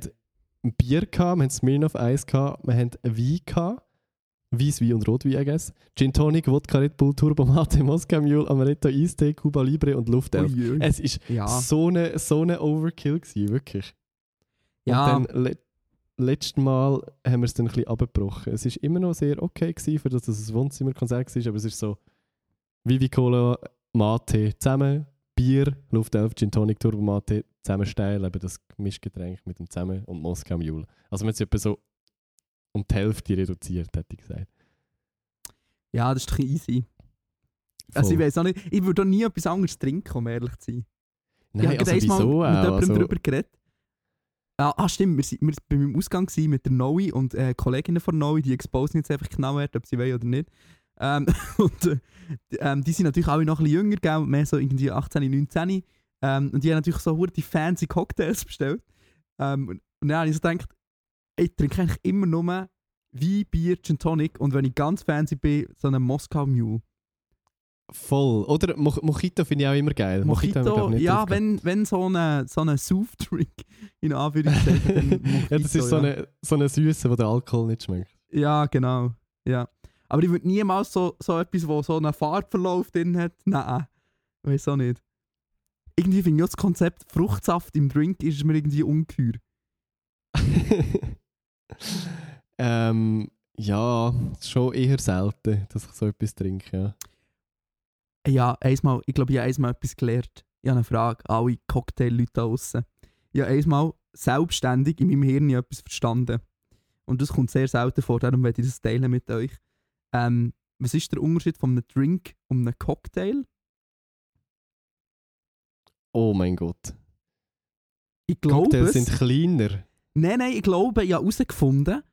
ein Bier, gehabt, wir haben Smirnoff Eis, gehabt, wir haben ein Wein, gehabt, Weiss, und Rotwein, I guess. Gin Tonic, Wodka Red Bull, Turbo Mate, Moskau Mule, Amaretto, Eistee, Cuba Libre und Luftelf. Es ist Ja. so eine, so eine Overkill gewesen, wirklich. Ja. Und dann le letztes Mal haben wir es dann ein bisschen abgebrochen. Es war immer noch sehr okay gewesen, für das es ein Wohnzimmerkonzert war, aber es ist so Vivi Cola Mate zusammen, Bier, Luftelf, Gin Tonic, Turbo Mate zusammenstellen, eben das Mischgetränk mit dem zusammen und Moskau Mule. Also man hat es etwa so um die Hälfte reduziert, hätte ich gesagt. Ja, das ist doch easy. Also ich Voll. weiß auch nicht, ich würde nie etwas anderes trinken, um ehrlich zu sein. Nein, ich habe also wieso mit auch? jemandem Also, darüber geredet. Ah, ah, stimmt, wir sind wir sind bei meinem Ausgang mit der Noe und äh, Kolleginnen von Noe, die exposen jetzt einfach genau ob sie wollen oder nicht. Ähm, und äh, die, ähm, die sind natürlich alle noch ein bisschen jünger, gell, mehr so irgendwie 18, 19. Ähm, und die haben natürlich so die fancy Cocktails bestellt. Ähm, und, dann habe ich so gedacht, ich trinke eigentlich immer nur Wein, Bier, Gin Tonic und wenn ich ganz fancy bin, so einen Moskau Mule. voll. Oder Mo Mojito finde ich auch immer geil. glaub Mojito, ich, ja, wenn, wenn so ein so eine Soft-Drink in Anführungszeichen, Mojito, Ja, das ist so ja. eine, so eine Süße, wo der Alkohol nicht schmeckt. Ja, genau. Ja. Aber ich würde niemals so, so etwas, wo so einen Farbverlauf drin hat. Nein, weiß auch nicht. Irgendwie finde ich auch das Konzept Fruchtsaft im Drink ist mir irgendwie ungeheuer. ähm, ja, schon eher selten, dass ich so etwas trinke. Ja. Ja, einmal, ich glaube, ich habe einmal etwas gelernt. Ich habe eine Frage, an alle Cocktail-Leute da draussen. Ich habe einmal selbstständig in meinem Hirn etwas verstanden. Und das kommt sehr selten vor, darum werde ich das teilen mit euch. Ähm, was ist der Unterschied von einem Drink und einem Cocktail? Oh mein Gott. Ich glaube Cocktails sind kleiner. Nein, nein, ich glaube, ich habe herausgefunden,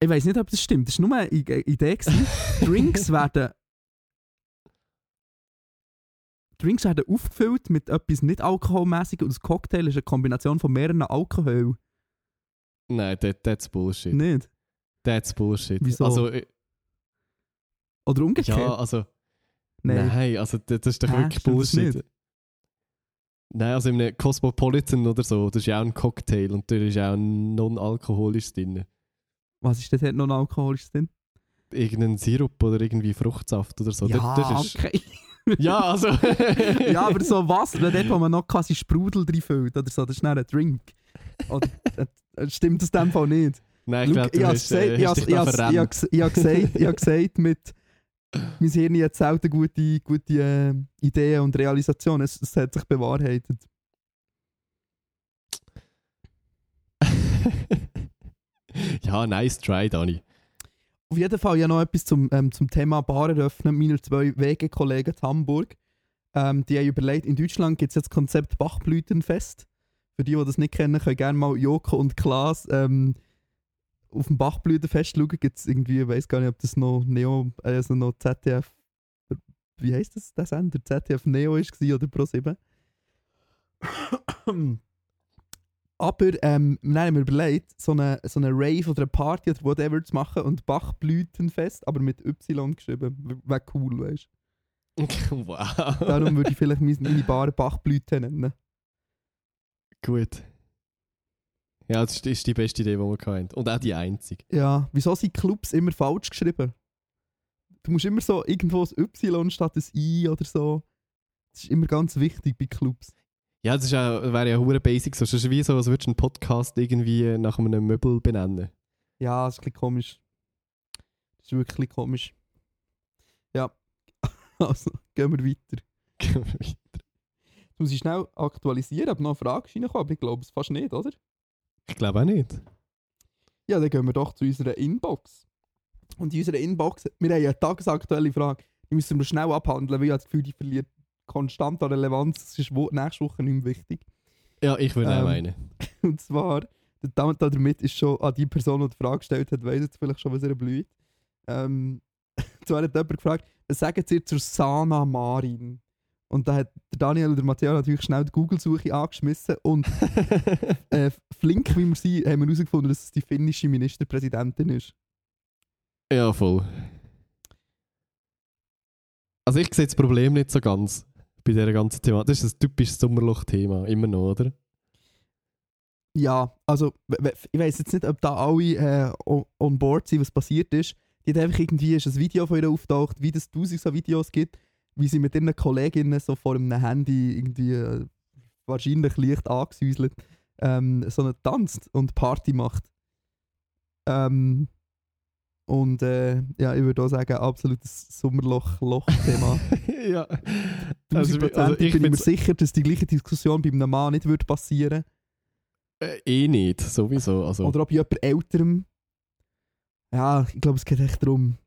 ich weiß nicht, ob das stimmt, das war nur eine Idee. gewesen. Drinks werden. Drinks werden aufgefüllt mit etwas nicht alkoholmäßig und das Cocktail ist eine Kombination von mehreren Alkohol. Nein, that, that's Bullshit. Nicht? That's Bullshit. Wieso? Also, äh, Oder umgekehrt? ja, also, nein. nein, also das, das ist doch Hä? wirklich das Bullshit. nicht? Nein, also in einem Cosmopolitan oder so, das ist ja auch ein Cocktail und da ist auch ein non-alkoholisch drin. Was ist denn dort noch ein alkoholisches drin? Irgendein Sirup oder irgendwie Fruchtsaft oder so. ja, das, das okay. ja, also. ja, aber so was, dort, wo man noch quasi Sprudel drin füllt oder so, das ist dann ein Drink. Oder, äh, stimmt das in dem Fall nicht? Nein, ich glaube, du ich hast, habe äh, hast dich da gesagt, verrannt. ich habe gesagt, ich habe gesagt, mit mein Hirn hat selten gute, gute äh, Ideen und Realisationen. Es, es hat sich bewahrheitet. ja, nice try, Dani. Auf jeden Fall ja noch etwas zum, ähm, zum Thema Bar eröffnen. Meiner zwei WG-Kollegen in Hamburg. Ähm, die haben überlegt, in Deutschland gibt es jetzt das Konzept Bachblütenfest. Für die, die das nicht kennen, können gerne mal Joko und Klaas ähm, auf dem Bachblütenfest schauen. Gibt es irgendwie, ich weiß gar nicht, ob das noch Neo, also noch ZDF, wie heißt das, der Sender? ZDF Neo ist oder Pro7. Aber ähm, dann haben wir überlegt, so eine, so eine Rave oder eine Party oder whatever zu machen und Bachblütenfest, aber mit Y geschrieben. Wäre cool, weißt du. wow. Darum würde ich vielleicht meine, Bar Bachblüte nennen. Gut. Ja, das ist- die beste Idee, die wir hatten. Und auch die einzige. Ja, wieso sind Clubs immer falsch geschrieben? Du musst immer so irgendwo ein Y statt ein I oder so. Das ist immer ganz wichtig bei Clubs. Ja, das ist auch, wäre ja hure basic. So. Das ist wie so, als würdest du einen Podcast irgendwie nach einem Möbel benennen. Ja, das ist ein bisschen komisch. Das ist wirklich komisch. Ja. Also, gehen wir weiter. Du musst schnell aktualisieren, ob noch eine Frage reinkommt, aber ich glaube es fast nicht, oder? Ich glaube auch nicht. Ja, dann gehen wir doch zu unserer Inbox. Und in unserer Inbox, wir haben eine tagesaktuelle Frage, die müssen wir schnell abhandeln, weil ich habe das Gefühl, die verliert konstant an Relevanz. Das ist wo nächste Woche nicht mehr wichtig. Ja, ich würde Ähm, auch meinen. Und zwar, der damit damit ist schon an die Person, die die Frage gestellt hat, weiss jetzt vielleicht schon, was ihr blüht. Ähm, zwar hat jemand gefragt, was sagen Sie zur Sana Marin? Und da hat der Daniel und der Matteo natürlich schnell die Google-Suche angeschmissen und äh, flink wie wir sind, haben wir herausgefunden, dass es die finnische Ministerpräsidentin ist. ja, voll. Also ich sehe das Problem nicht so ganz bei dieser ganzen Thema. Das ist ein typisches Sommerloch-Thema, immer noch, oder? Ja, also ich weiß jetzt nicht, ob da alle äh, on- on board sind, was passiert ist. Die hat einfach irgendwie ist ein Video von ihr auftaucht, wie das tausend so Videos gibt, wie sie mit ihren Kolleginnen so vor einem Handy irgendwie äh, wahrscheinlich leicht angesäuselt ähm, so eine tanzt und Party macht. Ähm, Und äh, ja, ich würde auch sagen, absolutes Sommerloch-Loch-Thema. ja. Tausendprozentig also ich bin mir sicher, dass die gleiche Diskussion bei einem Mann nicht würde passieren Äh, eh nicht, sowieso. Also, Oder bei jemand Älterem. Ja, ich glaube, es geht echt darum,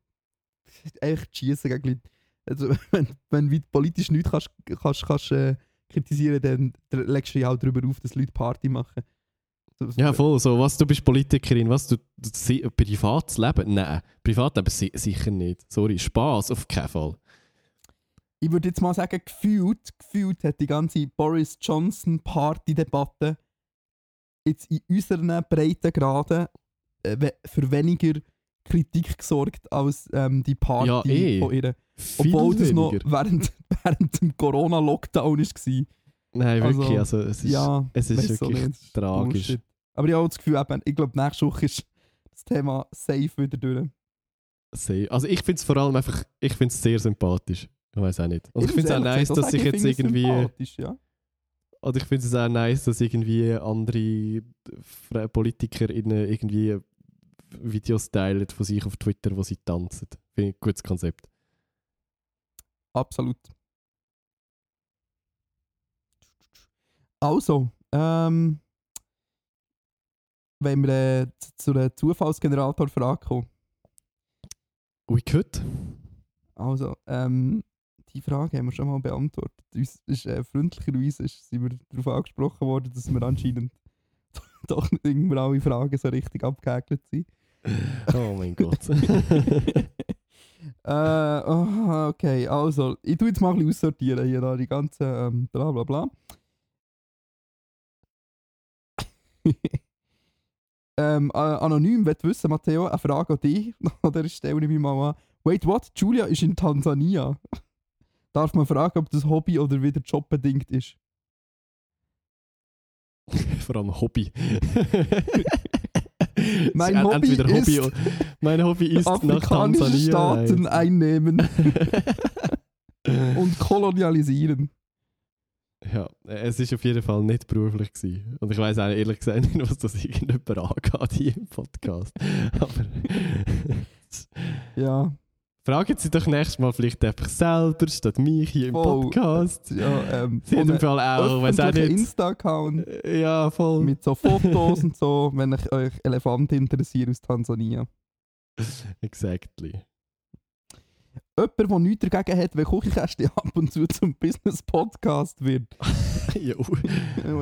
echt schießen gegen Leute. Also, wenn, wenn du politisch nichts kannst, kannst, kannst äh, kritisieren, dann dann legst du dich auch darüber auf, dass Leute Party machen. Ja, voll. So, was, du bist Politikerin, was, du, du privates Leben? Nein, Privatleben si sicher nicht. Sorry, Spaß auf keinen Fall. ich würde jetzt mal sagen, gefühlt, gefühlt hat die ganze Boris Johnson-Party-Debatte jetzt in unseren Breitengraden äh, für weniger Kritik gesorgt als ähm, die Party Ja, eh. von ihr. Obwohl das noch während, während dem Corona-Lockdown war. Nein, also, wirklich. Also, es ist, ja, es ist wirklich nicht, tragisch. Bullshit. Aber ich habe auch das Gefühl, eben, ich glaube, nächste Woche ist das Thema safe wieder durch. sehr. Also ich finde es vor allem einfach, ich finde es sehr sympathisch. Ich weiß auch nicht. Und ich muss finde es auch nice, dass sich jetzt ich irgendwie, Ja. oder ich finde es auch nice, dass irgendwie andere PolitikerInnen irgendwie Videos teilen von sich auf Twitter, wo sie tanzen. Finde ich ein gutes Konzept. Absolut. Also, ähm, wenn wir äh, zu- einer Zufallsgenerator-Frage kommen. We could. Also, ähm, die Frage haben wir schon mal beantwortet. Uns ist, äh, freundlicherweise ist, sind wir darauf angesprochen worden, dass wir anscheinend doch nicht irgendwie alle Fragen so richtig abgehäkelt sind. Oh mein Gott. äh, oh, okay, also, ich tue jetzt mal ein bisschen aussortieren hier da, die ganzen ähm, bla bla bla. ähm, äh, anonym will wissen, Matteo, eine Frage an dich. An der Stelle ich mal an. Wait, what? Julia ist in Tansania. Darf man fragen, ob das Hobby oder wieder jobbedingt ist? Vor allem Hobby. Mein Hobby Hobby ist mein Hobby ist nach Afrikanische Tansania. Staaten einnehmen und kolonialisieren. Ja, es ist auf jeden Fall nicht beruflich gewesen. Und ich weiß auch ehrlich gesagt nicht, was das irgendjemand angeht hier im Podcast. Aber Ja, fragen Sie doch nächstes Mal vielleicht einfach selber, statt mich hier im Voll. Podcast. ja ähm, Sie im Fall auch, weiß auch nicht. Insta-Account Ja, voll. mit so Fotos und so, wenn ich euch Elefanten interessiert aus Tansania. Exactly. Jemand, der nichts dagegen hat, wenn Küchenkästchen ab und zu zum Business-Podcast wird. jo.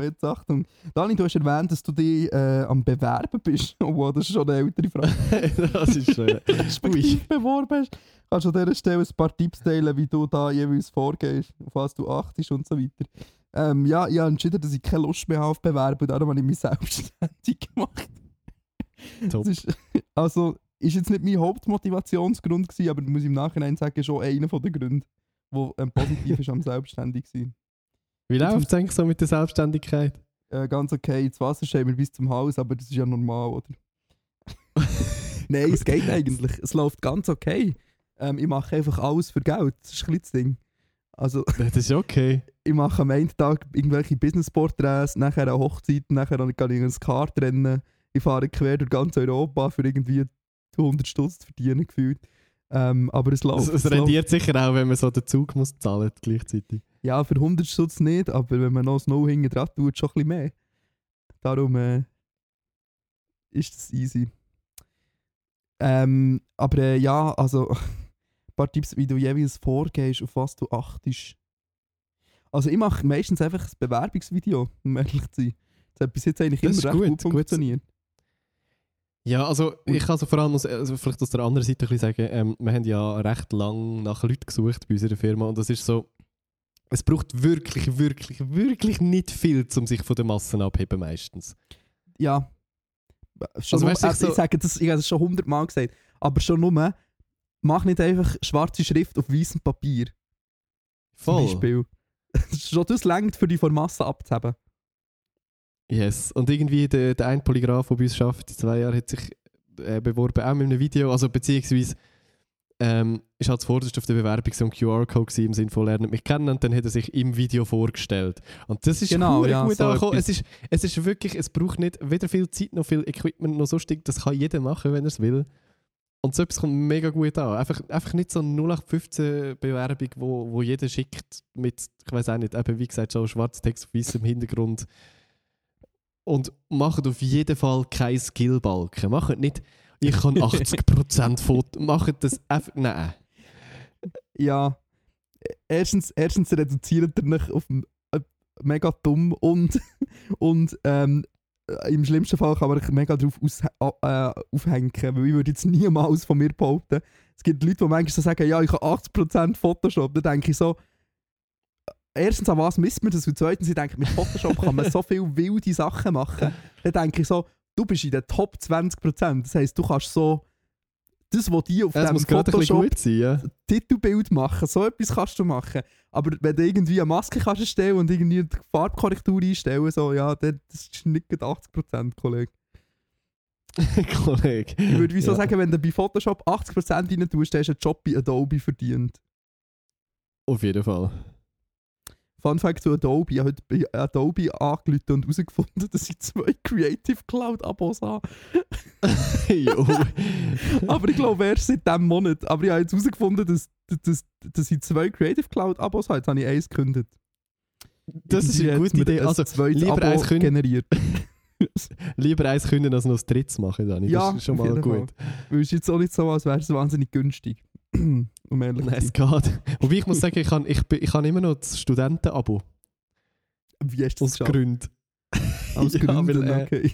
Jetzt Achtung. Dani, du hast erwähnt, dass du dich äh, am Bewerben bist. Oh, das ist schon eine ältere Frage. das ist schön. respektive beworben hast. Kannst du an dieser Stelle ein paar Tipps teilen, wie du da jeweils vorgehst, auf was du achtest und so weiter. Ähm, ja, ich habe entschieden, dass ich keine Lust mehr habe auf Bewerben, darum habe ich mich selbstständig gemacht. Top. Ist, also, ist jetzt nicht mein Hauptmotivationsgrund gewesen, aber muss ich im Nachhinein sagen, schon einer der Gründe, der ähm, positiv ist am selbstständig sein. Wie läuft es eigentlich so mit der Selbstständigkeit? Äh, ganz okay, das Wasser mir bis zum Haus, aber das ist ja normal, oder? Nein, es geht eigentlich. Es läuft ganz okay. Ähm, ich mache einfach alles für Geld. Das ist ein das Ding. Also, Das ist okay. ich mache am einen Tag irgendwelche Business-Porträts, nachher eine Hochzeit, nachher kann ich ein Kartrennen. Ich fahre quer durch ganz Europa für irgendwie 100 Stutz zu verdienen, gefühlt. Ähm, aber es läuft. Es, es es läuft. rendiert sicher auch, wenn man so den Zug muss zahlen gleichzeitig. Ja, für 100 Stutz nicht, aber wenn man noch Snow hinten dran tut, schon ein bisschen mehr. Darum äh, ist das easy. Ähm, aber äh, ja, also ein paar Tipps, wie du jeweils vorgehst, auf was du achtest. Also ich mache meistens einfach ein Bewerbungsvideo, um ehrlich zu sein. Das hat bis jetzt eigentlich Das immer ist recht gut, gut gut. funktioniert. Ja, also ich kann also vor allem aus, also vielleicht aus der anderen Seite ein bisschen sagen, ähm, wir haben ja recht lang nach Leuten gesucht bei unserer Firma und das ist so, es braucht wirklich, wirklich, wirklich nicht viel, um sich von den Massen abheben meistens. Ja. Schon Also nur, weißt du, ich also, ich so- sage das, ich habe das schon hundertmal gesagt, aber schon nur, mach nicht einfach schwarze Schrift auf weißem Papier. Zum Voll. Beispiel. schon das längt für die von Masse abzuheben. Yes. Und irgendwie der, der ein Polygraph, der bei uns arbeitet, zwei Jahre, hat sich äh, beworben, auch mit einem Video, also beziehungsweise ähm, ist halt zuvorderst auf der Bewerbung so ein QR-Code im Sinne von «Lernen mich kennen» und dann hat er sich im Video vorgestellt. Und das ist Genau, ja, gut so angekommen. Es ist, es ist wirklich, es braucht nicht weder viel Zeit noch viel Equipment noch so Ding. Das kann jeder machen, wenn er es will. Und so etwas kommt mega gut an. Einfach, einfach nicht so eine 0815-Bewerbung, wo, wo jeder schickt mit, ich weiß auch nicht, eben wie gesagt, so schwarzer Text auf weißem Hintergrund. Und macht auf jeden Fall keinen Skillbalken. Macht nicht, ich kann 80% Foto. Macht das einfach, nein. Ja, erstens, erstens reduziert er mich auf äh, mega dumm und, und ähm, im schlimmsten Fall kann man sich mega drauf aus, äh, aufhängen, weil ich würde jetzt niemals von mir behaupten. Es gibt Leute, die manchmal so sagen, ja, ich habe 80% Photoshop. Dann denke ich so, erstens, an was misst man das? Und zweitens, ich denke, mit Photoshop kann man so viele wilde Sachen machen. Dann denke ich so, du bist in den Top 20%. Das heisst, du kannst so das, was die auf Es dem Photoshop gut sein, ja. Titelbild machen, so etwas kannst du machen. Aber wenn du irgendwie eine Maske kannst erstellen und irgendwie die Farbkorrektur einstellen, so, ja, das ist nicht gerade 80%, Kollege. Kollege. Ich würde wieso Ja. sagen, wenn du bei Photoshop 80% rein tust, dann hast du einen Job bei Adobe verdient. Auf jeden Fall. Fun Fact zu Adobe, ich habe heute bei Adobe angerufen und herausgefunden, dass ich zwei Creative Cloud Abos habe. jo. Aber ich glaube erst seit diesem Monat. Aber ich habe jetzt herausgefunden, dass, dass, dass ich zwei Creative Cloud Abos habe. Jetzt habe ich eins gekündigt. Das ist eine gute Idee. ein Also, lieber Abo eins kündigen. generiert. lieber eins können, als noch das drittes machen, Dani. Ja, das ist schon mal gut. Weil es ist jetzt auch nicht so, als wäre es wahnsinnig günstig. Um ehrlich Nein, es geht. Wobei ich muss sagen, ich habe ich, bin- ich habe immer noch das Studentenabo. Wie hast du das Aus geschafft? Gründen. Aus Ja, Gründen, weil, äh, okay.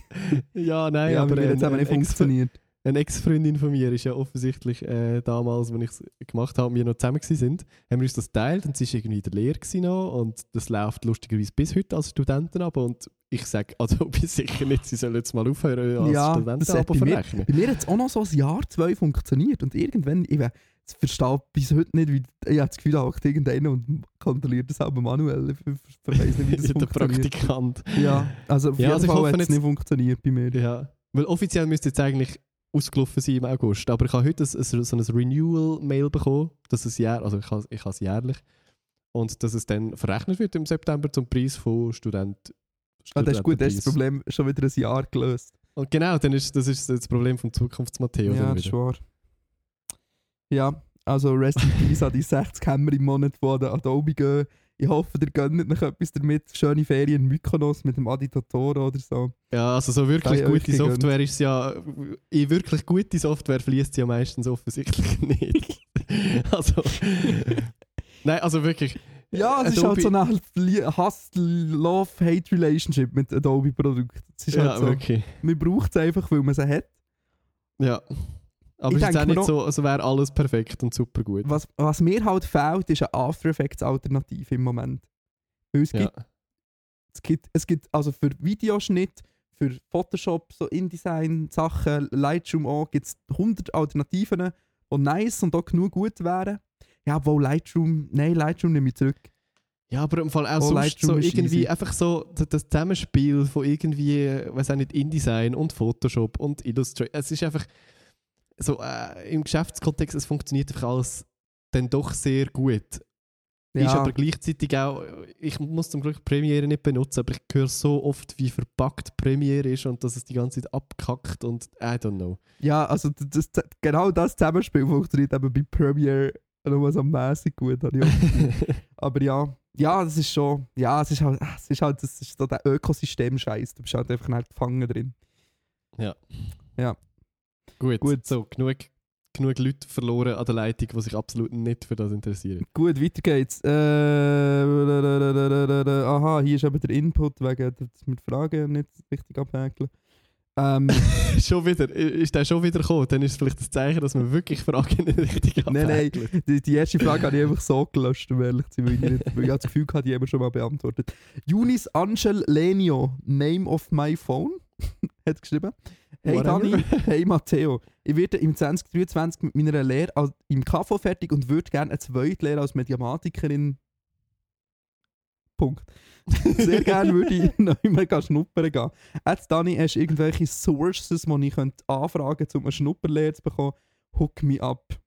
Ja, nein, ja, aber es ein, aber nicht funktioniert. eine Ex-Freundin von mir ist ja offensichtlich äh, damals, als ich es gemacht habe und wir noch zusammen waren, sind, haben wir uns das geteilt und sie war irgendwie in der Lehre noch und das läuft lustigerweise bis heute als Studentenabo und ich sage, also bis sicher nicht, sie sollen jetzt mal aufhören als Ja, bei mir- verrechnen. Bei mir hat es auch noch so ein Jahr, zwei funktioniert und irgendwann, ich we- ich verstehe bis heute nicht, wie, ich habe das Gefühl, hockt irgendeiner und kontrolliert das selber manuell. Ich, weiss nicht, wie das der funktioniert. Praktikant. Ja, also auf Ja, jeden also ich Fall hoffe hat es nicht funktioniert bei mir. Ja, weil offiziell müsste jetzt eigentlich ausgelaufen sein im August, aber ich habe heute so ein Renewal-Mail bekommen, dass es jähr, also ich habe, ich habe es jährlich und dass es dann verrechnet wird im September zum Preis von Student. Ah, das ist gut, das ist das. Problem schon wieder ein Jahr gelöst. Und genau, dann ist das ist das Problem vom Zukunftsmatteo. ja, das ist wahr. Ja, also Rest in Peace an die 60 Hämmer im Monat, die an den Adobe gehen. Ich hoffe, ihr gönnt noch etwas damit. Schöne Ferien in Mykonos mit dem Aditatore oder so. Ja, also so wirklich Sei gute. Software ist ja, in wirklich gute Software fließt sie ja meistens offensichtlich nicht. also, nein, also wirklich. Ja, es ist Adobe- halt so eine Hass-Love-Hate-Relationship mit Adobe-Produkten. Ist Ja, halt so, wirklich. man braucht es einfach, weil man sie hat. Ja. Aber Ich es ist auch nicht noch- so, als wäre alles perfekt und super gut. Was, was mir halt fehlt, ist eine After Effects-Alternative im Moment. Weil es, Ja. gibt, es, gibt, es gibt also für Videoschnitt, für Photoshop, so InDesign-Sachen, Lightroom auch, gibt es 100 Alternativen, die nice und auch genug gut wären. Ja, obwohl Lightroom, nein, Lightroom nehme ich zurück. Ja, aber im Fall auch Oh, sonst so irgendwie easy. einfach so das Zusammenspiel von irgendwie, weiß auch nicht, InDesign und Photoshop und Illustrator. Es ist einfach so äh, im Geschäftskontext, es funktioniert einfach alles dann doch sehr gut. Ist aber gleichzeitig auch, ich muss zum Glück Premiere nicht benutzen, aber ich höre so oft, wie verpackt Premiere ist und dass es die ganze Zeit abkackt und I don't know. Ja, also das, genau das Zusammenspiel funktioniert eben bei Premiere nur so mäßig gut. habe ich auch. Aber ja, ja, das ist schon, ja, es ist halt, es ist halt, das ist so der Ökosystem-Scheiß. Du bist halt einfach nicht gefangen drin. Gut, Gut. so, genug, genug Leute verloren an der Leitung, die sich absolut nicht für das interessieren. Gut, weiter geht's. Äh, aha, hier ist eben der Input wegen, dass wir die Fragen nicht richtig abhäkeln. Ähm, schon wieder, ist der schon wieder gekommen? Dann ist es vielleicht das Zeichen, dass man wirklich Fragen nicht richtig Nein, nein. die, die erste Frage habe ich einfach so gelöscht, um ehrlich zu sein, weil ich, nicht, weil ich das Gefühl hatte, die haben wir schon mal beantwortet. Junis Angel Lenio, Name of my phone, hat geschrieben. Hey. Dani, hey Matteo, ich werde im 2023 mit meiner Lehre im KV fertig und würde gerne eine zweite Lehre als Mediamatikerin. Punkt. Sehr gerne würde ich noch immer schnuppern gehen. Jetzt Dani, hast du irgendwelche Sources, die ich könnte anfragen könnte, um eine Schnupperlehre zu bekommen? Hook me up.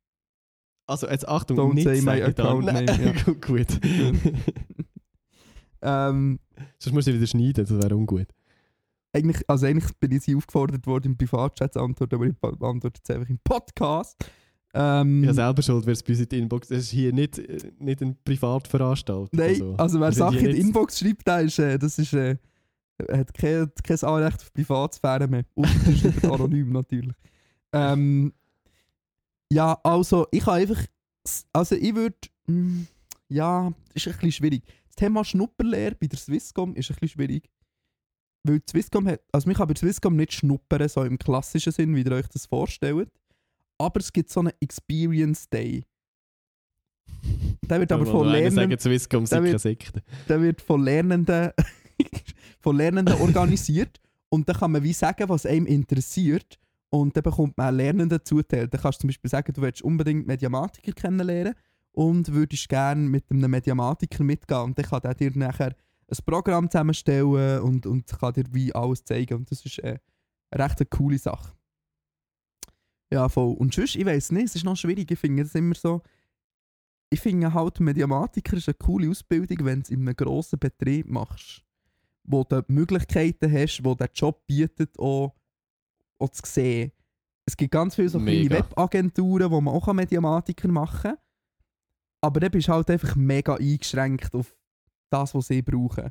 Also jetzt Achtung, Don't nicht say my account name, ja. Gut, gut. Ähm, Sonst musst du wieder schneiden, das wäre ungut. Eigentlich, also eigentlich bin ich sie aufgefordert worden, im Privatchat zu antworten, aber ich beantworte jetzt einfach im Podcast. Ähm, Ja, selber schuld, wer es bei uns in die Inbox. Das ist hier nicht, nicht eine Privatveranstaltung. Nein, also, wer wir sind Sachen in die Inbox schreibt, der ist, äh, das ist, äh, hat kein, kein Anrecht auf Privatsphäre mehr. Und er schreibt anonym natürlich. Ähm, ja, also ich habe einfach, also ich würde, ja, das ist ein bisschen schwierig. Das Thema Schnupperlehre bei der Swisscom ist ein bisschen schwierig. Weil Swisscom hat, also man kann bei Swisscom nicht schnuppern, so im klassischen Sinn, wie ihr euch das vorstellt. Aber es gibt so einen Experience Day. Der wird aber von Lernenden Swisscom der wird- der von Lernenden, von Lernenden organisiert und dann kann man wie sagen, was einem interessiert und dann bekommt man Lernenden zuteilt. Dann kannst du zum Beispiel sagen, du willst unbedingt Mediamatiker kennenlernen und würdest gerne mit einem Mediamatiker mitgehen und dann kann der dir nachher ein Programm zusammenstellen und, und kann dir wie alles zeigen und das ist äh, eine recht eine coole Sache. Ja, voll. Und sonst, ich weiß nicht, es ist noch schwierig, ich finde es immer so, ich finde halt, Mediamatiker ist eine coole Ausbildung, wenn du es in einem grossen Betrieb machst. Wo du Möglichkeiten hast, wo der Job bietet, auch, auch zu sehen. Es gibt ganz viele so kleine. Webagenturen, wo man auch Mediamatiker machen kann. Aber dann bist du halt einfach mega eingeschränkt auf das, was sie brauchen.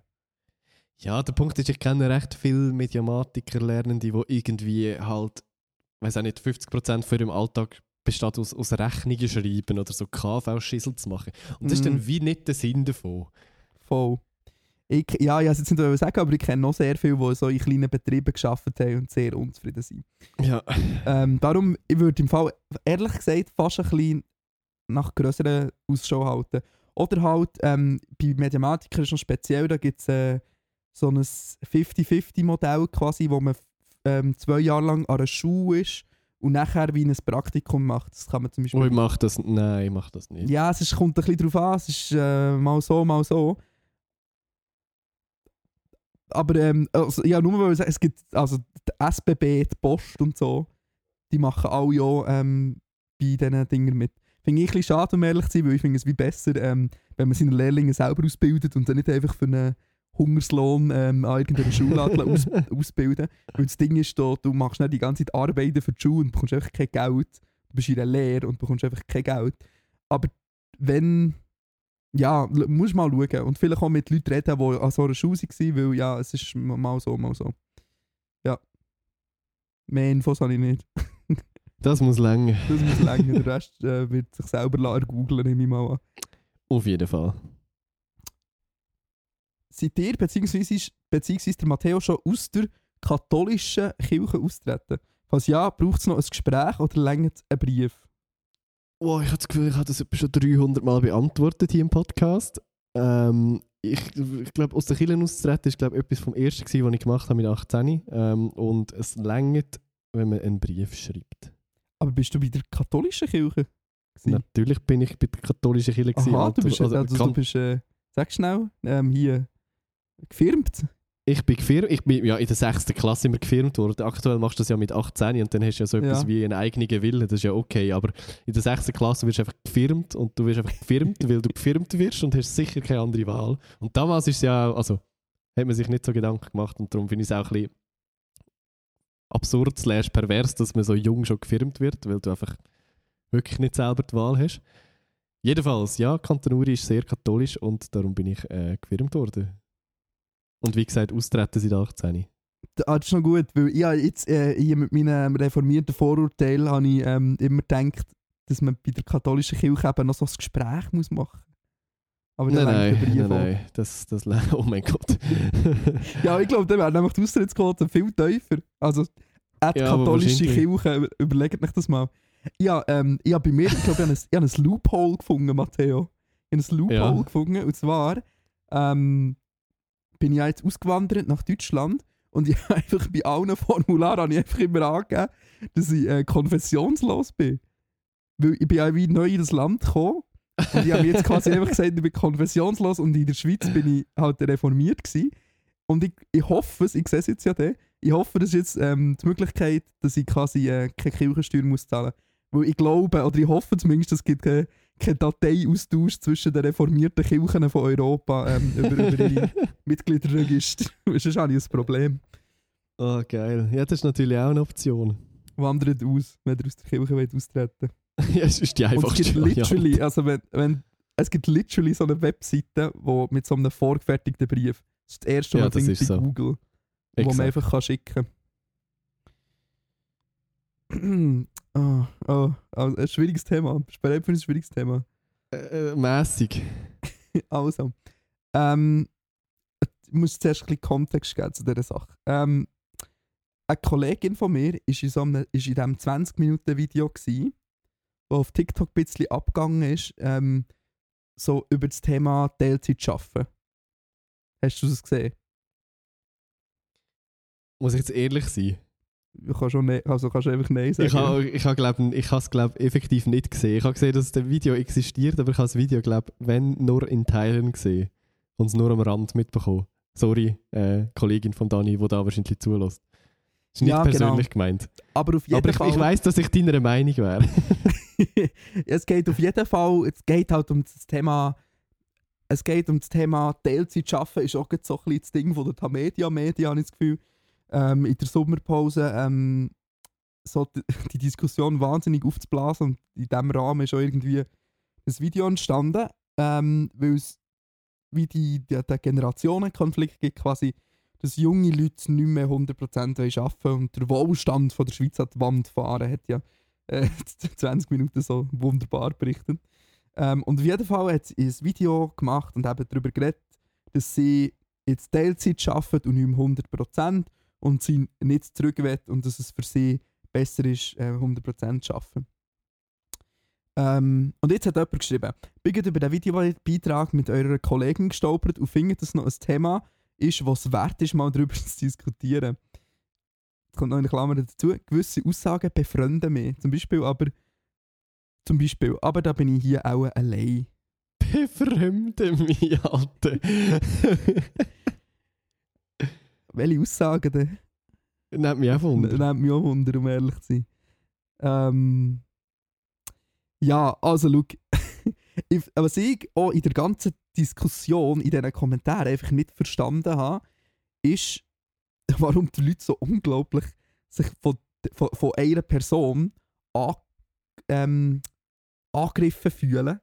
Ja, der Punkt ist, ich kenne recht viele Mediamatiker-Lernende, die irgendwie halt, weiß auch nicht, 50% von ihrem Alltag besteht aus, aus Rechnungen schreiben oder so KV-Schissel zu machen. Und das ist Mhm. dann wie nicht der Sinn davon. Voll. Ich, ja, ich jetzt nicht sagen, aber ich kenne noch sehr viele, die so in kleinen Betrieben gearbeitet haben und sehr unzufrieden sind. Ja. Ähm, darum, ich würde im Fall, ehrlich gesagt, fast ein bisschen nach grösseren Ausschau halten. Oder halt, ähm, bei Mediamatikern ist noch speziell, da gibt es äh, so ein 50-50-Modell quasi, wo man ähm, zwei Jahre lang an einer Schule ist und nachher wie ein Praktikum macht. Das kann man zum Beispiel... Oh, ich mache das, nein, ich mache das nicht. Ja, es ist, kommt ein bisschen drauf an, es ist äh, mal so, mal so. Aber ähm, also, ja, nur weil ich es gibt also die SBB, die Post und so, die machen alle ja ähm, bei diesen Dingen mit. Finde ich ein bisschen schade, um ehrlich zu sein, weil ich finde es wie besser, ähm, wenn man seine Lehrlinge selber ausbildet und dann nicht einfach für einen Hungerslohn ähm, an irgendeiner Schule aus, ausbilden. Weil das Ding ist, da, du machst nicht die ganze Zeit Arbeiten für die Schule und bekommst einfach kein Geld. Du bist in einer Lehre und bekommst einfach kein Geld. Aber wenn. Ja, musst mal schauen. Und vielleicht auch mit Leuten reden, die an so einer Schule waren, weil ja, es ist mal so, mal so. Ja. Mehr Infos habe ich nicht. Das muss länger. Das muss länger. Der Rest äh, wird sich selber lassen googeln, nehme ich mal an. Auf jeden Fall. Seid ihr, beziehungsweise, ist- beziehungsweise der Matteo, schon aus der katholischen Kirche austreten? Falls ja, braucht es noch ein Gespräch oder längert ein Brief? Oh, ich habe das Gefühl, ich habe das schon 300 Mal beantwortet hier im Podcast. Ähm, ich ich glaube, aus der Kirche auszutreten ist glaub, etwas vom Ersten, gewesen, was ich gemacht habe mit 18. Ähm, und es längert, wenn man einen Brief schreibt. Aber bist du bei der katholischen Kirche? gewesen? Natürlich bin ich bei der katholischen Kirche. gewesen, Aha, du Alter. bist, Also, also, du bist äh, sag schnell, ähm, hier gefirmt. Ich bin gefirmt. Ich bin ja in der 6. Klasse immer gefirmt worden. Aktuell machst du das ja mit 18 und dann hast du ja so etwas Ja. wie einen eigenen Willen. Das ist ja okay. Aber in der 6. Klasse wirst du einfach gefirmt und du wirst einfach gefirmt, weil du gefirmt wirst und hast sicher keine andere Wahl. Und damals ist es ja also hat man sich nicht so Gedanken gemacht und darum finde ich es auch ein bisschen absurd slash pervers, dass man so jung schon gefirmt wird, weil du einfach wirklich nicht selber die Wahl hast. Jedenfalls, ja, Kanton Uri ist sehr katholisch und darum bin ich äh, gefirmt worden. Und wie gesagt, austreten seit 18. Ah, das ist noch gut, weil ich jetzt äh, hier mit meinem reformierten Vorurteil habe ich ähm, immer gedacht, dass man bei der katholischen Kirche eben noch so ein Gespräch muss machen Aber Nein, nein, nein, nein, das, das, oh mein Gott. Ja, ich glaube, dann wäre nämlich die Austrittsquote viel tiefer. Also, die Ja, katholische. Kirche, über- überlegt euch das mal. Ja, ähm, ich habe bei mir, ich glaube, ich habe ein, habe ein Loophole gefunden, Matteo. Ich habe ein Loophole Ja. gefunden. Und zwar ähm, bin ich jetzt ausgewandert nach Deutschland und ich habe einfach bei allen Formularen habe ich einfach immer angegeben, dass ich äh, konfessionslos bin. Weil ich bin ja wie neu in das Land gekommen und ich habe mir jetzt quasi einfach gesagt, ich bin konfessionslos und in der Schweiz bin ich halt reformiert gewesen. Und ich, ich hoffe es, ich sehe es jetzt ja dann, ich hoffe, das ist jetzt ähm, die Möglichkeit, dass ich quasi äh, keine Kirchensteuer muss zahlen muss. Weil ich glaube, oder ich hoffe zumindest, es gibt keinen kein Dateiaustausch zwischen den reformierten Kirchen von Europa ähm, über, über ihre Mitgliederregister. Weil Sonst habe ich ein Problem. Oh, geil. Ja, das ist natürlich auch eine Option. Wandert aus, wenn ihr aus der Kirche wollt austreten ja, es ist die Und es einfachste gibt Variante. literally, also wenn, wenn, es gibt literally so eine Webseite, wo mit so einem vorgefertigten Brief. Das ist das erste, Ja, was das ist so. Google, wo man Exakt. einfach kann schicken kann. oh, oh, ein schwieriges Thema. Bist du bereit für ein schwieriges Thema? Äh, äh, mässig. Also, ähm, ich muss zuerst ein bisschen Kontext geben zu dieser Sache. Ähm, eine Kollegin von mir ist in, so einem, ist in diesem 20-Minuten-Video, das auf TikTok ein bisschen abgegangen ist, ähm, so über das Thema Teilzeit arbeiten. Hast du das gesehen? Muss ich jetzt ehrlich sein? Du kannst, schon ne also kannst du einfach Nein sagen. Ich habe ich ha, glaub, ich has, glaub, effektiv nicht gesehen. Ich habe gesehen, dass das Video existiert, aber ich habe das Video, glaub, wenn nur in Teilen gesehen und es nur am Rand mitbekommen. Sorry, äh, Kollegin von Dani, die da wahrscheinlich zulässt. Ist nicht Ja, genau. persönlich gemeint. aber auf jeden Aber ich, Fall... ich weiss, dass ich deiner Meinung wäre. es geht auf jeden Fall, es geht halt um das Thema, es geht um das Thema Teilzeit schaffen, ist auch so ein bisschen das Ding von der Tamedia Media, habe ich das Gefühl. Ähm, in der Sommerpause ähm, so die, die Diskussion wahnsinnig aufzublasen und in diesem Rahmen ist auch irgendwie ein Video entstanden, ähm, weil es wie die, die, der Generationenkonflikt gibt, quasi, dass junge Leute nicht mehr 100% wollen arbeiten und der Wohlstand von der Schweiz an die Wand fahren, hat ja äh, 20 Minuten so wunderbar berichtet. Ähm, und auf jeden Fall hat sie ein Video gemacht und eben darüber geredet, dass sie jetzt Teilzeit arbeitet und nicht mehr 100% und sie nicht zurück will und dass es für sie besser ist, äh, 100% zu arbeiten. Ähm, und jetzt hat jemand geschrieben, bin über den Videobeitrag mit eurer Kollegin gestolpert und findet, dass es noch ein Thema ist, was wert ist, mal darüber zu diskutieren. Jetzt kommt noch eine Klammer dazu. Gewisse Aussagen befreunden mich. Zum Beispiel aber, zum Beispiel, aber da bin ich hier auch allein. Befremde mich, Alter. Welche Aussagen denn? Nimmt mich auch Wunder. Nehmt mich auch Wunder, um ehrlich zu sein. Ähm, ja, also schau. Ich- was ich auch in der ganzen Diskussion, in diesen Kommentaren einfach nicht verstanden habe, ist, warum die Leute so unglaublich sich von, von, von einer Person an, ähm, angegriffen fühlen.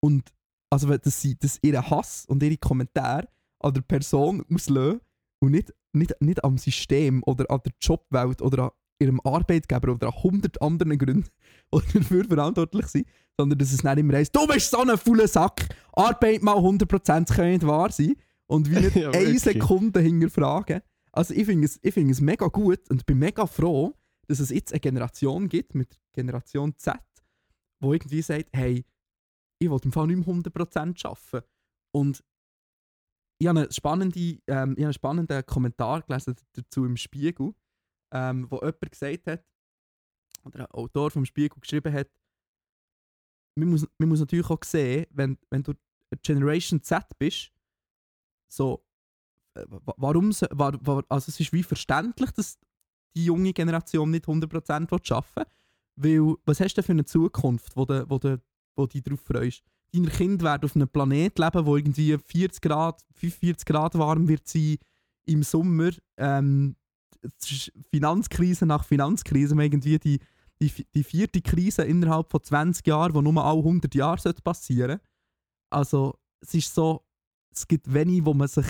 Und also, dass sie dass ihren Hass und ihre Kommentare an der Person auslösen und nicht, nicht, nicht am System oder an der Jobwelt oder an ihrem Arbeitgeber oder an 100 anderen Gründen, die dafür verantwortlich sind, sondern dass es nicht immer heisst, du bist so ein fauler Sack, Arbeit mal 100% kann nicht wahr sein und wie nicht Ja, eine. Sekunde hinterfragen. Also ich finde es, ich find es mega gut und bin mega froh, dass es jetzt eine Generation gibt, mit Generation Z, wo irgendwie sagt, hey, ich will im Fall nicht mehr 100% arbeiten. Und ich habe einen spannenden, ähm, ich habe einen spannenden Kommentar gelesen dazu im Spiegel, ähm, wo jemand gesagt hat, oder ein Autor vom Spiegel geschrieben hat, man muss, man muss natürlich auch sehen, wenn, wenn du Generation Z bist, so, äh, wa- warum, so- wa, wa, also es ist wie verständlich, dass die junge Generation nicht 100% will arbeiten will, weil was hast du für eine Zukunft, wo du, wo du, wo du dich darauf freust? Deine Kinder werden auf einem Planet leben, wo irgendwie 40 Grad, 45 Grad warm wird sein im Sommer. Ähm, Finanzkrise nach Finanzkrise, wir irgendwie die, die, die vierte Krise innerhalb von 20 Jahren, die nur alle 100 Jahre sollte passieren Also es ist so, es gibt wenig, wo man sich,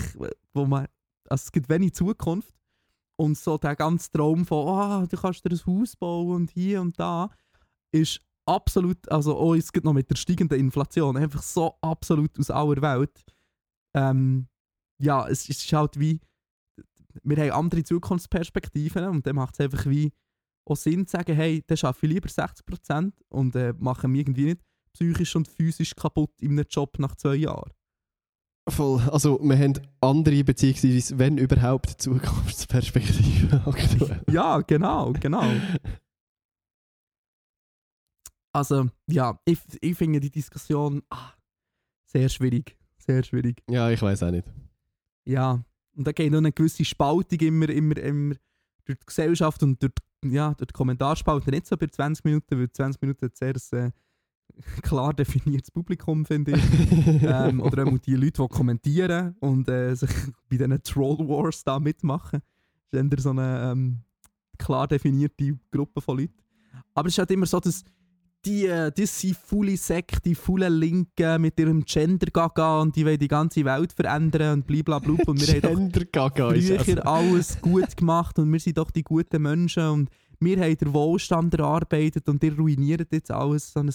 wo man, also es gibt wenig Zukunft und so der ganze Traum von, ah, du kannst dir ein Haus bauen und hier und da, ist absolut, also auch jetzt gerade noch mit der steigenden Inflation, einfach so absolut aus aller Welt. Ähm, ja, es ist halt wie, wir haben andere Zukunftsperspektiven und dann macht es einfach wie auch Sinn zu sagen, hey, dann arbeite ich lieber 60% und äh, mache mich irgendwie nicht psychisch und physisch kaputt in einem Job nach zwei Jahren. Voll. Also, wir haben andere, beziehungsweise, wenn überhaupt, Zukunftsperspektiven aktuell. Ja, genau, genau. Also, ja, ich, ich finde die Diskussion ah, sehr schwierig. Sehr schwierig. Ja, ich weiß auch nicht. Ja, und da geht noch eine gewisse Spaltung immer, immer, immer durch die Gesellschaft und durch, ja, durch die Kommentarspalte nicht so bei 20 Minuten, weil 20 Minuten hat sehr ein äh, klar definiertes Publikum, finde ich. ähm, oder auch die Leute, die kommentieren und äh, sich bei diesen Troll Wars da mitmachen. ist eher so eine ähm, klar definierte Gruppe von Leuten. Aber es ist halt immer so, dass die, das sind volle Sekte, volle Linken mit ihrem Gender-Gaga und die wollen die ganze Welt verändern und blablabla. Und wir haben doch früher also, alles gut gemacht und wir sind doch die guten Menschen und wir haben den Wohlstand erarbeitet und ihr ruiniert jetzt alles. So ein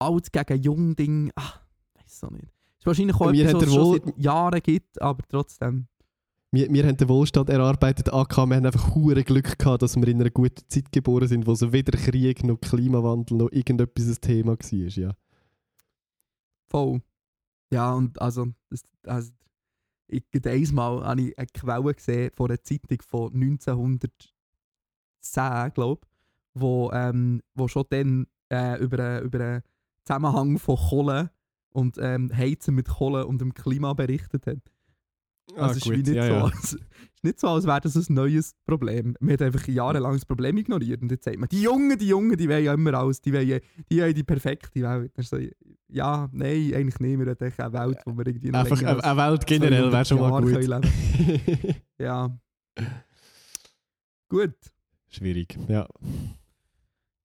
alt gegen jung Ding. Ach, weiß auch nicht. Ist wahrscheinlich auch etwas, was es schon seit Jahren gibt, aber trotzdem. Wir, wir haben den Wohlstand erarbeitet, AK, wir haben einfach hure Glück gehabt, dass wir in einer guten Zeit geboren sind, wo so weder Krieg noch Klimawandel noch irgendetwas ein Thema war. Ja. Voll. Ja, und also, das, also ich einmal habe ich eine Quelle gesehen von einer Zeitung von 1910, glaube ich, wo, ähm, wo schon dann äh, über, über Zusammenhang von Kohle und ähm, Heizen mit Kohle und dem Klima berichtet hat. Also es ist, wie nicht ja, so, ja. Als, ist nicht so, als wäre das ein neues Problem. Man hat einfach jahrelang das Problem ignoriert und jetzt sagt man, die Jungen, die Jungen, die wollen ja immer alles, die wollen die, wollen die perfekte Welt. Dann ist so, ja, nein, eigentlich nicht. Wir haben eine Welt, wo wir irgendwie Einfach eine, eine Welt generell wäre schon mal 200 gut. Jahre leben. Ja. Gut. Schwierig, ja.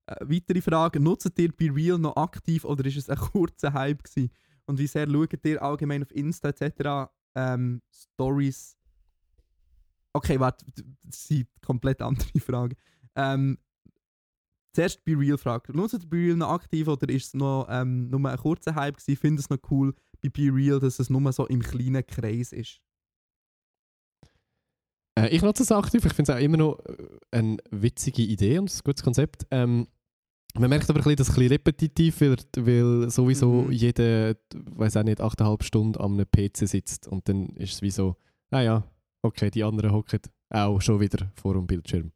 Äh, weitere Frage. Nutzt ihr bei Real noch aktiv oder ist es ein kurzer Hype gewesen? Und wie sehr schaut ihr allgemein auf Insta etc. Ähm, Stories? Okay, warte, das sind komplett andere Fragen. Ähm, zuerst bei Real Frage. Nutzt ihr bei Real noch aktiv oder ist es noch ähm, nur ein kurzer Hype gewesen? Findet es noch cool bei Be Real, dass es nur so im kleinen Kreis ist? Äh, ich nutze es aktiv. Ich finde es auch immer noch äh, eine witzige Idee und ein gutes Konzept. Ähm, man merkt aber ein bisschen, dass es ein bisschen repetitiv wird, weil sowieso Mhm. jeder, weiß auch nicht, 8,5 Stunden am PC sitzt und dann ist es wie so, naja, okay, die anderen hocken auch schon wieder vor dem Bildschirm.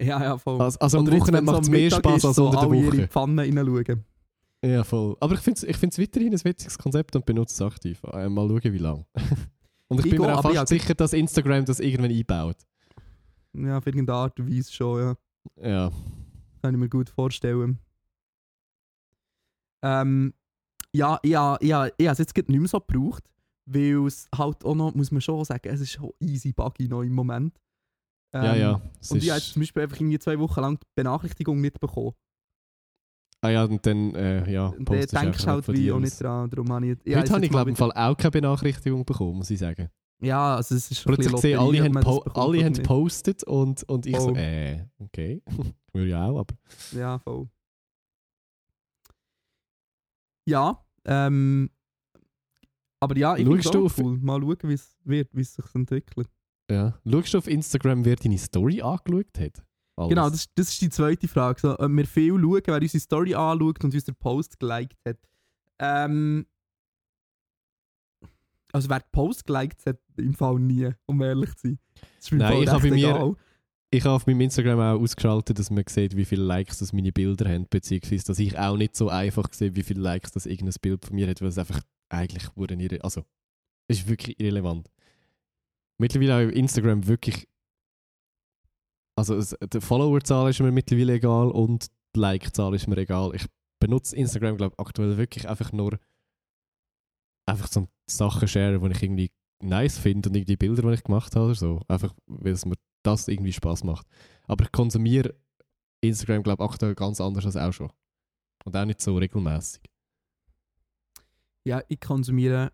Ja, ja, voll. Also, also am Wochenende macht es mehr Mittag Spaß ist, als so unter der alle ihre Woche. Pfanne reinschauen. Ja, voll. Aber ich finde es ich find's weiterhin ein witziges Konzept und benutze es aktiv. Äh, mal schauen, wie lange. und ich, Ich bin mir gehe, auch fast ja, sicher, dass Instagram das irgendwann einbaut. Ja, auf irgendeine Art und Weise schon, ja. Ja. Kann ich mir gut vorstellen. Ähm, ja, ja, ja, ich habe es jetzt nicht mehr so gebraucht, weil es halt auch noch, muss man schon sagen, es ist schon easy buggy noch im Moment. ja, Ähm, ja. Es Und ich habe zum Beispiel einfach irgendwie zwei Wochen lang die Benachrichtigung nicht bekommen. Ah ja, und dann, äh, ja, Und dann denkst du halt wie auch nicht dran. Darum habe ich, Heute habe ich, glaube mal im Fall auch keine Benachrichtigung bekommen, muss ich sagen. Ja, also es ist Plötzlich gesehen, alle haben, po alle haben gepostet und, und ich so, Oh. äh, okay. Würde ja auch, aber. Ja, voll. Ja, ähm, aber ja, ich finde es cool. Mal schauen, wie es wird, wie es sich entwickelt. Ja. Schaust du auf Instagram, wer deine Story angeschaut hat? Alles. Genau, das, das ist die zweite Frage. So, ob wir viel schauen, wer unsere Story anschaut und unseren Post geliked hat. Ähm, also wer den Post geliked hat, im Fall nie, um ehrlich zu sein. Das ist Nein, ich habe bei mir-. Ich habe auf meinem Instagram auch ausgeschaltet, dass man sieht, wie viele Likes das meine Bilder haben, beziehungsweise dass ich auch nicht so einfach sehe, wie viele Likes das irgendein Bild von mir hat, weil es einfach eigentlich wurde irre also es ist wirklich irrelevant. Mittlerweile auf Instagram wirklich also es, die Followerzahl ist mir mittlerweile egal und die Like-Zahl ist mir egal. Ich benutze Instagram glaube aktuell wirklich einfach nur einfach zum Sachen sharen, die ich irgendwie nice finde und irgendwie Bilder, die ich gemacht habe oder so. Einfach, weil es mir das irgendwie Spaß macht. Aber ich konsumiere Instagram, glaube ich, aktuell ganz anders als auch schon. Und auch nicht so regelmäßig. Ja, ich konsumiere.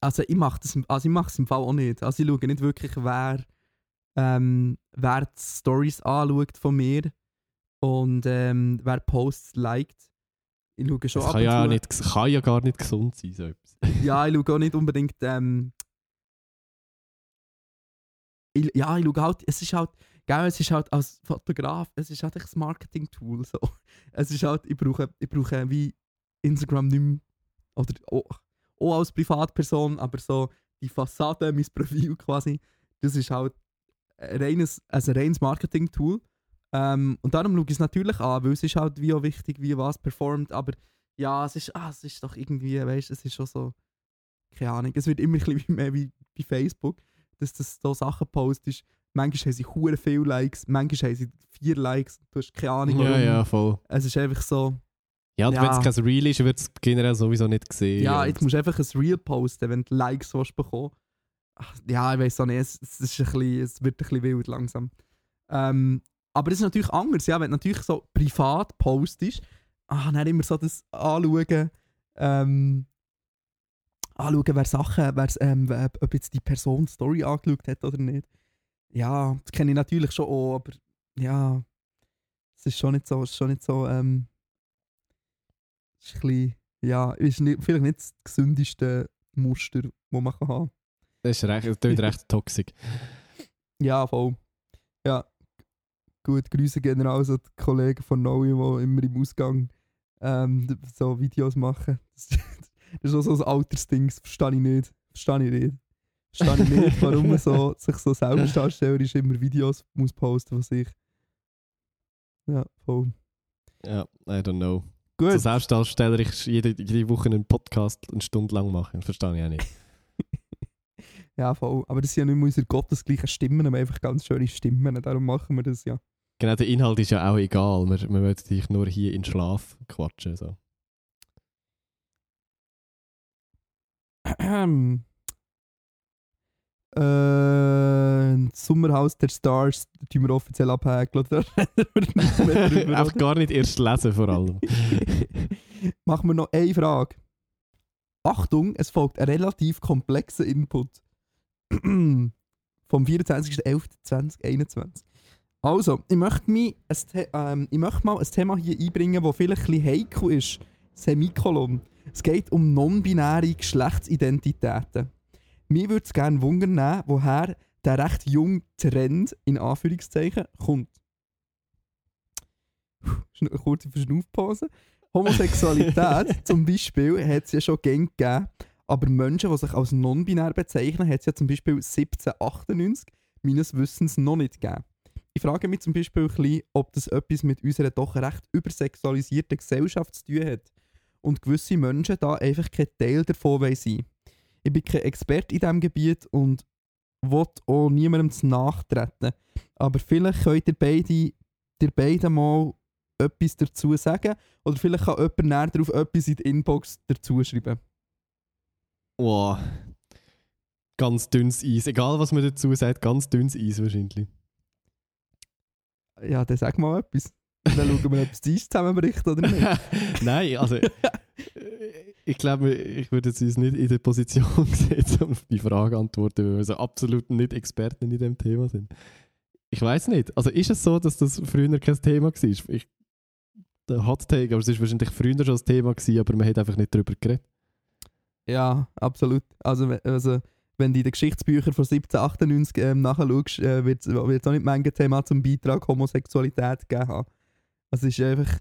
Also ich mache das, also ich mache es im Fall auch nicht. Also ich schaue nicht wirklich, wer, ähm, wer die Stories anschaut von mir und ähm, wer Posts liked. Ich schaue schon Das ab kann ja, nicht, kann ja gar nicht gesund sein, so etwas. Ja, ich schaue auch nicht unbedingt. Ähm, ich, ja, ich schaue halt. Es ist halt. Gell, es ist halt als Fotograf, es ist halt ein Marketing-Tool. So. Es ist halt, ich brauche, ich brauche wie Instagram nicht mehr. Oder auch, auch als Privatperson, aber so die Fassade, mein Profil quasi, das ist halt ein reines, also ein reines Marketing-Tool. Ähm, und darum schaue ich es natürlich an, weil es ist halt wie auch wichtig, wie was performt. Aber ja, es ist, ah, es ist doch irgendwie, weißt du, es ist schon so, keine Ahnung, es wird immer ein bisschen mehr wie bei Facebook, dass das so Sachen postest. Manchmal haben sie hure viele Likes, manchmal haben sie vier Likes, du hast keine Ahnung warum. Ja, ja, voll. Es ist einfach so, Ja, und Ja. wenn es kein Reel ist, wird es generell sowieso nicht gesehen. ja, jetzt musst du einfach ein Reel posten, wenn du Likes willst bekommen ach, ja, ich weiß auch nicht, es, es, ist ein bisschen, es wird ein bisschen wild langsam. Ähm, aber es ist natürlich anders, ja, wenn du natürlich so privat postest, ah, dann immer so das anschauen, ähm, anschauen, wer Sachen, wer, ähm, wer- ob jetzt die Person die Story angeschaut hat oder nicht. Ja, das kenne ich natürlich schon auch, aber ja, es ist schon nicht so, es ist schon nicht so, ähm, es ist ein bisschen, ja, ist nicht, vielleicht nicht das gesündeste Muster, das man kann haben Das ist recht, das klingt recht toxisch. Ja, voll. Ja. Gut, Grüße gehen raus an die Kollegen von Noe, die immer im Ausgang ähm, so Videos machen. Das, das ist auch so ein Altersding, das verstehe ich nicht. Verstehe ich nicht. Verstehe ich nicht, warum man so, sich so selbstdarstellerisch immer Videos muss posten von sich. Ja, voll. Ja, I don't know. So Gut. Selbstdarsteller, ich jede, jede Woche einen Podcast eine Stunde lang machen, verstehe ich auch nicht. Ja, voll. Aber das sind ja nicht mehr unsere gottesgleichen Stimmen, aber einfach ganz schöne Stimmen. Darum machen wir das ja. Genau, der Inhalt ist ja auch egal. Wir, wir wollen dich nur hier in Schlaf quatschen. So. Ahem. Äh, Sommerhaus der Stars tun wir offiziell Einfach oder? gar nicht erst lesen vor allem. Machen wir noch eine Frage. Achtung, es folgt ein relativ komplexer Input. Vom 24.11.2021. Also, ich möchte, mich ähm, ich möchte mal ein Thema hier einbringen, das vielleicht ein bisschen heikel ist. Semikolon. Es geht um non-binäre Geschlechtsidentitäten. Mir würde es gerne wundern, woher der recht junge Trend, in Anführungszeichen, kommt. Eine kurze Verschnaufpause. Homosexualität zum Beispiel hat es ja schon gern gegeben, aber Menschen, die sich als non-binär bezeichnen, hat es ja zum Beispiel 1798 meines Wissens noch nicht gegeben. Ich frage mich zum Beispiel bisschen, ob das etwas mit unserer doch recht übersexualisierten Gesellschaft zu tun hat und gewisse Menschen da einfach kein Teil davon sein Ich bin kein Experte in diesem Gebiet und will auch niemandem zu nachtreten. Aber vielleicht könnt ihr beide, ihr beide mal etwas dazu sagen oder vielleicht kann jemand näher darauf etwas in die Inbox dazu schreiben. Wow. Ganz dünnes Eis. Egal was man dazu sagt, ganz dünnes Eis wahrscheinlich. Ja, dann sag mal etwas. Und Dann schauen wir, ob das Eis zusammenbricht oder nicht. Nein, also äh, ich glaube, ich würde jetzt uns nicht in der Position sehen, um die Frage zu antworten, weil wir so absolut nicht Experten in dem Thema sind. Ich weiß nicht. Also ist es so, dass das früher kein Thema war? Ich, der Hot Take, aber es ist wahrscheinlich früher schon ein Thema gewesen, aber man hat einfach nicht darüber geredet. Ja, absolut. Also, also wenn du in den Geschichtsbüchern von 1798 ähm, nachschaust, äh, wird es auch nicht Menge Thema zum Beitrag Homosexualität gegeben haben. Also es ist einfach,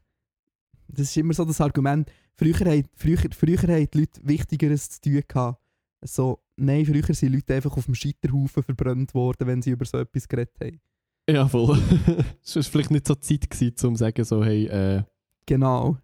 das ist immer so das Argument, früher haben, früher, früher haben die Leute Wichtigeres zu tun gehabt. So, nein, früher sind Leute einfach auf dem Scheiterhaufen verbrannt worden, wenn sie über so etwas geredet haben. Ja, voll. es war vielleicht nicht so Zeit, gewesen, um zu sagen, so, hey, äh, Genau.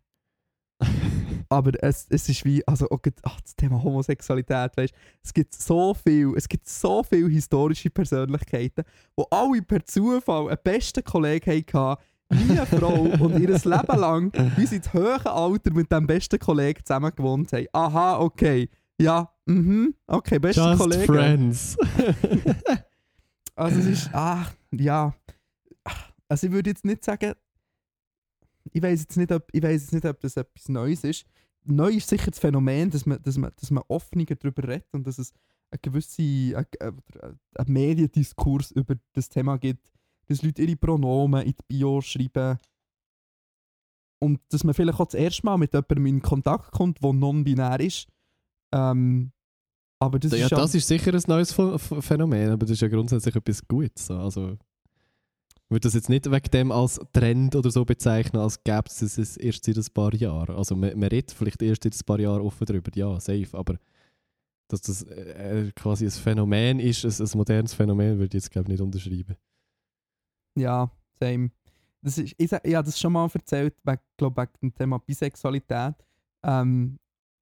Aber es, es ist wie, also auch ach, das Thema Homosexualität, weißt es gibt so viel, es gibt so viele historische Persönlichkeiten, wo alle per Zufall einen besten Kollegen hatten, wie eine Frau und ihr Leben lang bis ins hohe Alter mit dem besten Kollegen zusammen gewohnt haben. Aha, okay. Ja, mhm, okay, bester just Kollege. friends. Also es ist, ah, ja. Also ich würde jetzt nicht sagen, ich weiß jetzt nicht, ob, ich weiß jetzt nicht, ob das etwas Neues ist. Neu ist sicher das Phänomen, dass man, dass man, dass man offener darüber redet und dass es eine gewisse ein, ein, ein Mediendiskurs über das Thema gibt, dass Leute ihre Pronomen in die Bio schreiben und dass man vielleicht auch das erste Mal mit jemandem in Kontakt kommt, der non-binär ist. Ähm, aber das ja, ist ja, das ist sicher ein neues Ph- Ph- Phänomen, aber das ist ja grundsätzlich etwas Gutes. so. Also, würde das jetzt nicht wegen dem als Trend oder so bezeichnen, als gäbe es es erst seit ein paar Jahren. Also, man, man redet vielleicht erst seit ein paar Jahren offen darüber, ja, safe, aber dass das äh, quasi ein Phänomen ist, ein, ein modernes Phänomen, würde ich jetzt, glaube ich, nicht unterschreiben. Ja, same. Das ist, ich, ich habe das schon mal erzählt, wegen, glaub, dem Thema Bisexualität. Ähm,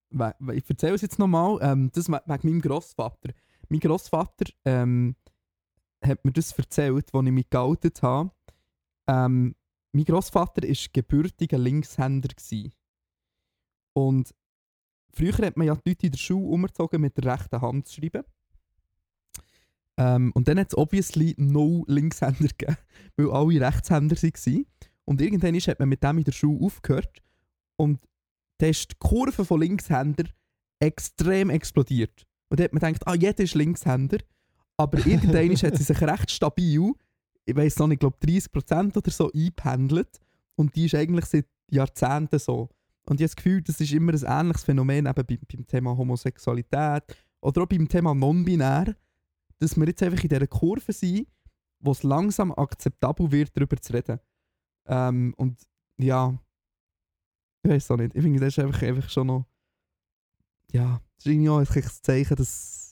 ich erzähle es jetzt nochmal, ähm, das we- wegen meinem Grossvater. Mein Grossvater ähm, hat mir das erzählt, als ich mich geoutet habe. Ähm, mein Grossvater war gebürtiger Linkshänder. Gewesen. Und früher hat man ja die Leute in der Schule umgezogen, mit der rechten Hand zu schreiben. Ähm, und dann hat es obviously no Linkshänder gegeben, weil alle Rechtshänder waren. Und irgendwann hat man mit dem in der Schule aufgehört. Und dann ist die Kurve von Linkshänder extrem explodiert. Und dann hat man gedacht, ah, jeder ist Linkshänder. Aber irgendwann hat sie sich recht stabil, ich weiß noch nicht, ich glaube 30% oder so eingependelt. Und die ist eigentlich seit Jahrzehnten so. Und ich habe das Gefühl, das ist immer ein ähnliches Phänomen eben beim, beim Thema Homosexualität oder auch beim Thema Non-Binär, dass wir jetzt einfach in dieser Kurve sind, wo es langsam akzeptabel wird, darüber zu reden. Ähm, und ja, ich weiß auch nicht. Ich finde, das ist einfach, einfach schon noch. Ja, das ist irgendwie auch ein Zeichen, dass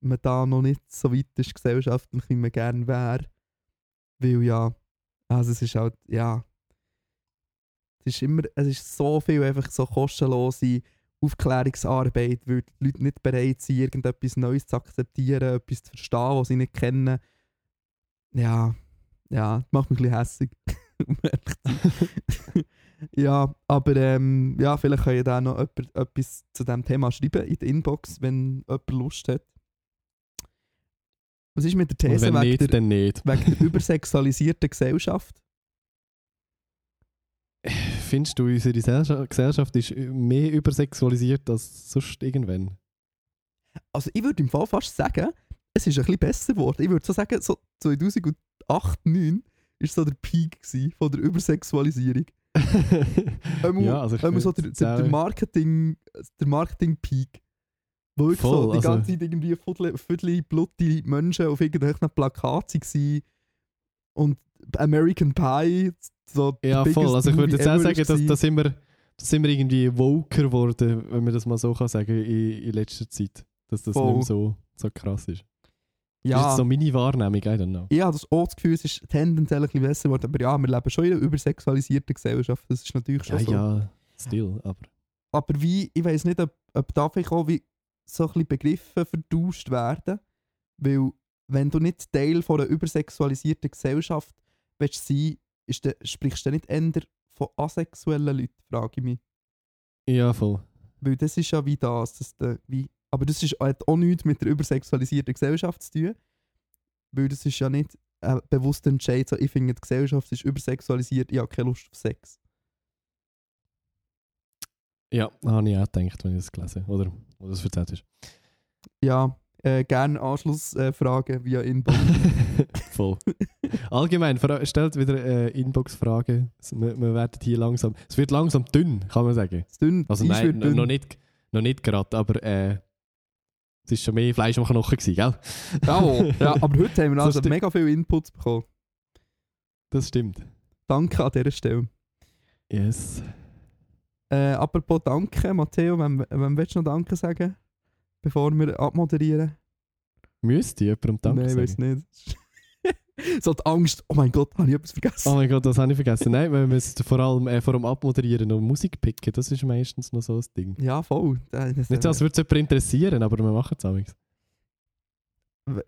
man da noch nicht so weit ist gesellschaftlich, wie man gerne wäre. Weil ja, also es ist halt, ja. Es ist immer, es ist so viel einfach so kostenlose Aufklärungsarbeit, weil die Leute nicht bereit sind, irgendetwas Neues zu akzeptieren, etwas zu verstehen, was sie nicht kennen. Ja, ja, das macht mich ein bisschen hässig. ja, aber ähm, ja, vielleicht kann ja da noch jemand etwas zu diesem Thema schreiben in der Inbox, wenn jemand Lust hat. Was ist mit der These wenn wegen nicht, der, dann nicht. wegen der übersexualisierten Gesellschaft? Findest du, unsere Gesellschaft- ist mehr übersexualisiert als sonst irgendwann? Also ich würde im Fall fast sagen, es ist ein bisschen besser geworden. Ich würde so sagen, so 2008, 2009 war so der Peak von der Übersexualisierung. Einmal, ja, also ich einmal so der, der, der Marketing, Marketing-Peak. Wo wirklich Voll, so die also- ganze Zeit irgendwie Viertel, blutige Menschen auf irgendwelchen Plakaten waren. Und American Pie, so Ja, voll. Also ich würde jetzt auch sagen, dass, dass, sind wir, dass sind wir irgendwie woker geworden, wenn man das mal so kann sagen in, in letzter Zeit. Dass das Voll. nicht mehr so, so krass ist. Das ist ja, so meine Wahrnehmung, I don't know. habe das auch das Gefühl, es ist tendenziell ein bisschen besser geworden. Aber ja, wir leben schon in einer übersexualisierten Gesellschaft. Das ist natürlich schon Ja, so. ja, still, aber... Aber wie, ich weiß nicht, ob, ob da vielleicht auch wie so ein bisschen Begriffe vertauscht werden. Weil, wenn du nicht Teil von einer übersexualisierten Gesellschaft willst sein ist sprichst du dann nicht eher von asexuellen Leuten, frage ich mich. Ja, voll. Weil das ist ja wie das. das der, wie, aber das ist, hat auch nichts mit der übersexualisierten Gesellschaft zu tun. Weil das ist ja nicht ein bewusster Entscheid, so, ich finde, die Gesellschaft ist übersexualisiert, ich habe keine Lust auf Sex. Ja, habe ich auch gedacht, wenn ich das gelesen habe. Oder, oder das erzählt ist. Ja, äh, gerne Anschlussfragen äh, via Inbox. Voll. Allgemein, stellt wieder äh, Inbox-Fragen. Es- Wir, wir werden hier langsam... Es wird langsam dünn, kann man sagen. Das dünn, Also nein, dünn. noch nicht, noch nicht gerade, aber äh, es ist schon mehr Fleisch am Knochen gewesen, gell? Ja, ja, aber heute haben wir So also stimmt. mega viele Inputs bekommen. Das stimmt. Danke an dieser Stelle. Yes. Äh, apropos Danke, Matteo, wem, wem willst du noch Danke sagen? Bevor wir abmoderieren? Müsste ich jemandem Danke Nein, ich weiß sagen? nicht. so die Angst, oh mein Gott, habe ich etwas vergessen? Oh mein Gott, das habe ich vergessen. Nein, wir müssen vor allem äh, vor dem Abmoderieren noch Musik picken. Das ist meistens noch so ein Ding. Ja, voll. Das, Nicht so, als würde es jemand interessieren, aber wir machen es auch.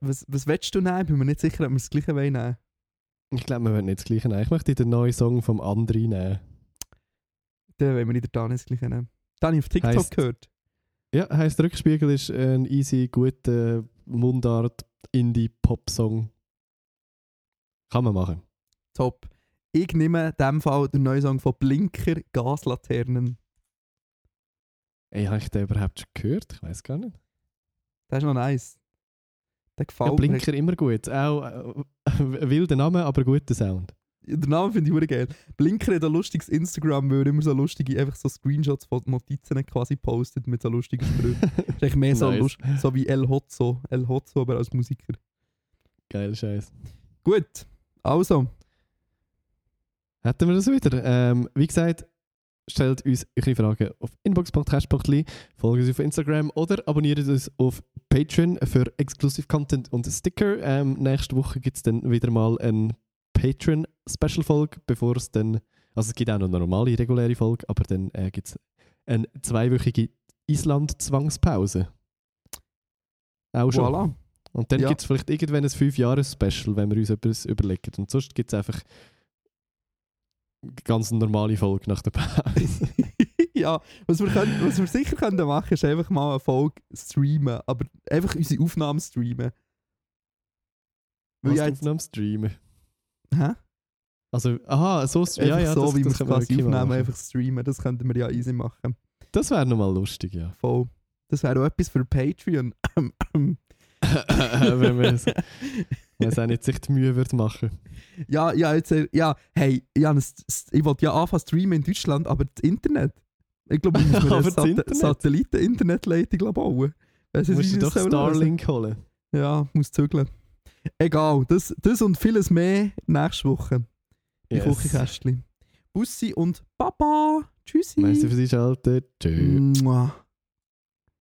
was, was willst du nehmen? Bin mir nicht sicher, ob wir das gleiche wollen nehmen. Ich glaube, wir werden nicht das Gleiche nehmen. Ich möchte den neuen Song vom Andri nehmen. Dann wollen wir nicht der das gleiche nehmen. Ich auf TikTok Heisst- gehört. Ja, heisst Rückspiegel ist ein easy, guter Mundart Indie-Pop-Song. Kann man machen. Top. Ich nehme in diesem Fall den neuen Song von Blinker, Gaslaternen. Ey, habe ich den überhaupt schon gehört? Ich weiß gar nicht. Der ist noch nice. Der gefällt Ja, mir. Blinker immer gut. Auch äh, wilder Name, aber guter Sound. Den Namen finde ich wirklich geil. Blinker hat ein lustiges Instagram, weil er immer so lustige, einfach so Screenshots von Notizen quasi postet mit so lustigen Sprüchen. ist eigentlich mehr so, Nice. lust, so wie El Hotzo. El Hotzo, aber als Musiker. Geil Scheiß. Gut, also, Hätten wir das wieder. Ähm, wie gesagt, stellt uns eure Fragen auf inbox.cash.li, folgt uns auf Instagram oder abonniert uns auf Patreon für Exclusive Content und Sticker. Ähm, nächste Woche gibt es dann wieder mal eine Patreon-Special-Folge, bevor es dann, also es gibt auch noch eine normale, reguläre Folge, aber dann äh, gibt es eine zweiwöchige Island-Zwangspause. Auch schon. voilà. Und dann Ja. gibt es vielleicht irgendwann ein 5-Jahres-Special, wenn wir uns etwas überlegen. Und sonst gibt es einfach eine ganz normale Folge nach der Pause. ja, was wir, können, was wir sicher können machen, ist einfach mal eine Folge streamen, aber einfach unsere Aufnahmen streamen. Was ja ja jetzt, Aufnahme streamen. Hä? Also, aha, so Einfach ja, ja, so, das, wie wir das wir quasi aufnehmen, machen. einfach streamen. Das könnten wir ja easy machen. Das wäre nochmal lustig, ja. Voll. Das wäre auch etwas für Patreon. Wenn man es wenn es auch nicht sich die Mühe würde machen. ja, ja, jetzt, äh, ja, hey, ja, ich wollte ja anfangen streamen in Deutschland, aber das Internet. Ich glaube, ich muss mir eine Sat? Satelliten-Internetleitung bauen. Weißt Du musst ich doch? Starlink holen. Ja, muss zügeln. Egal, das, das und vieles mehr nächste Woche. Die Yes. Küchenkästchen. Bussi und Papa. Tschüssi. Merci fürs Einschalten. Tschüss.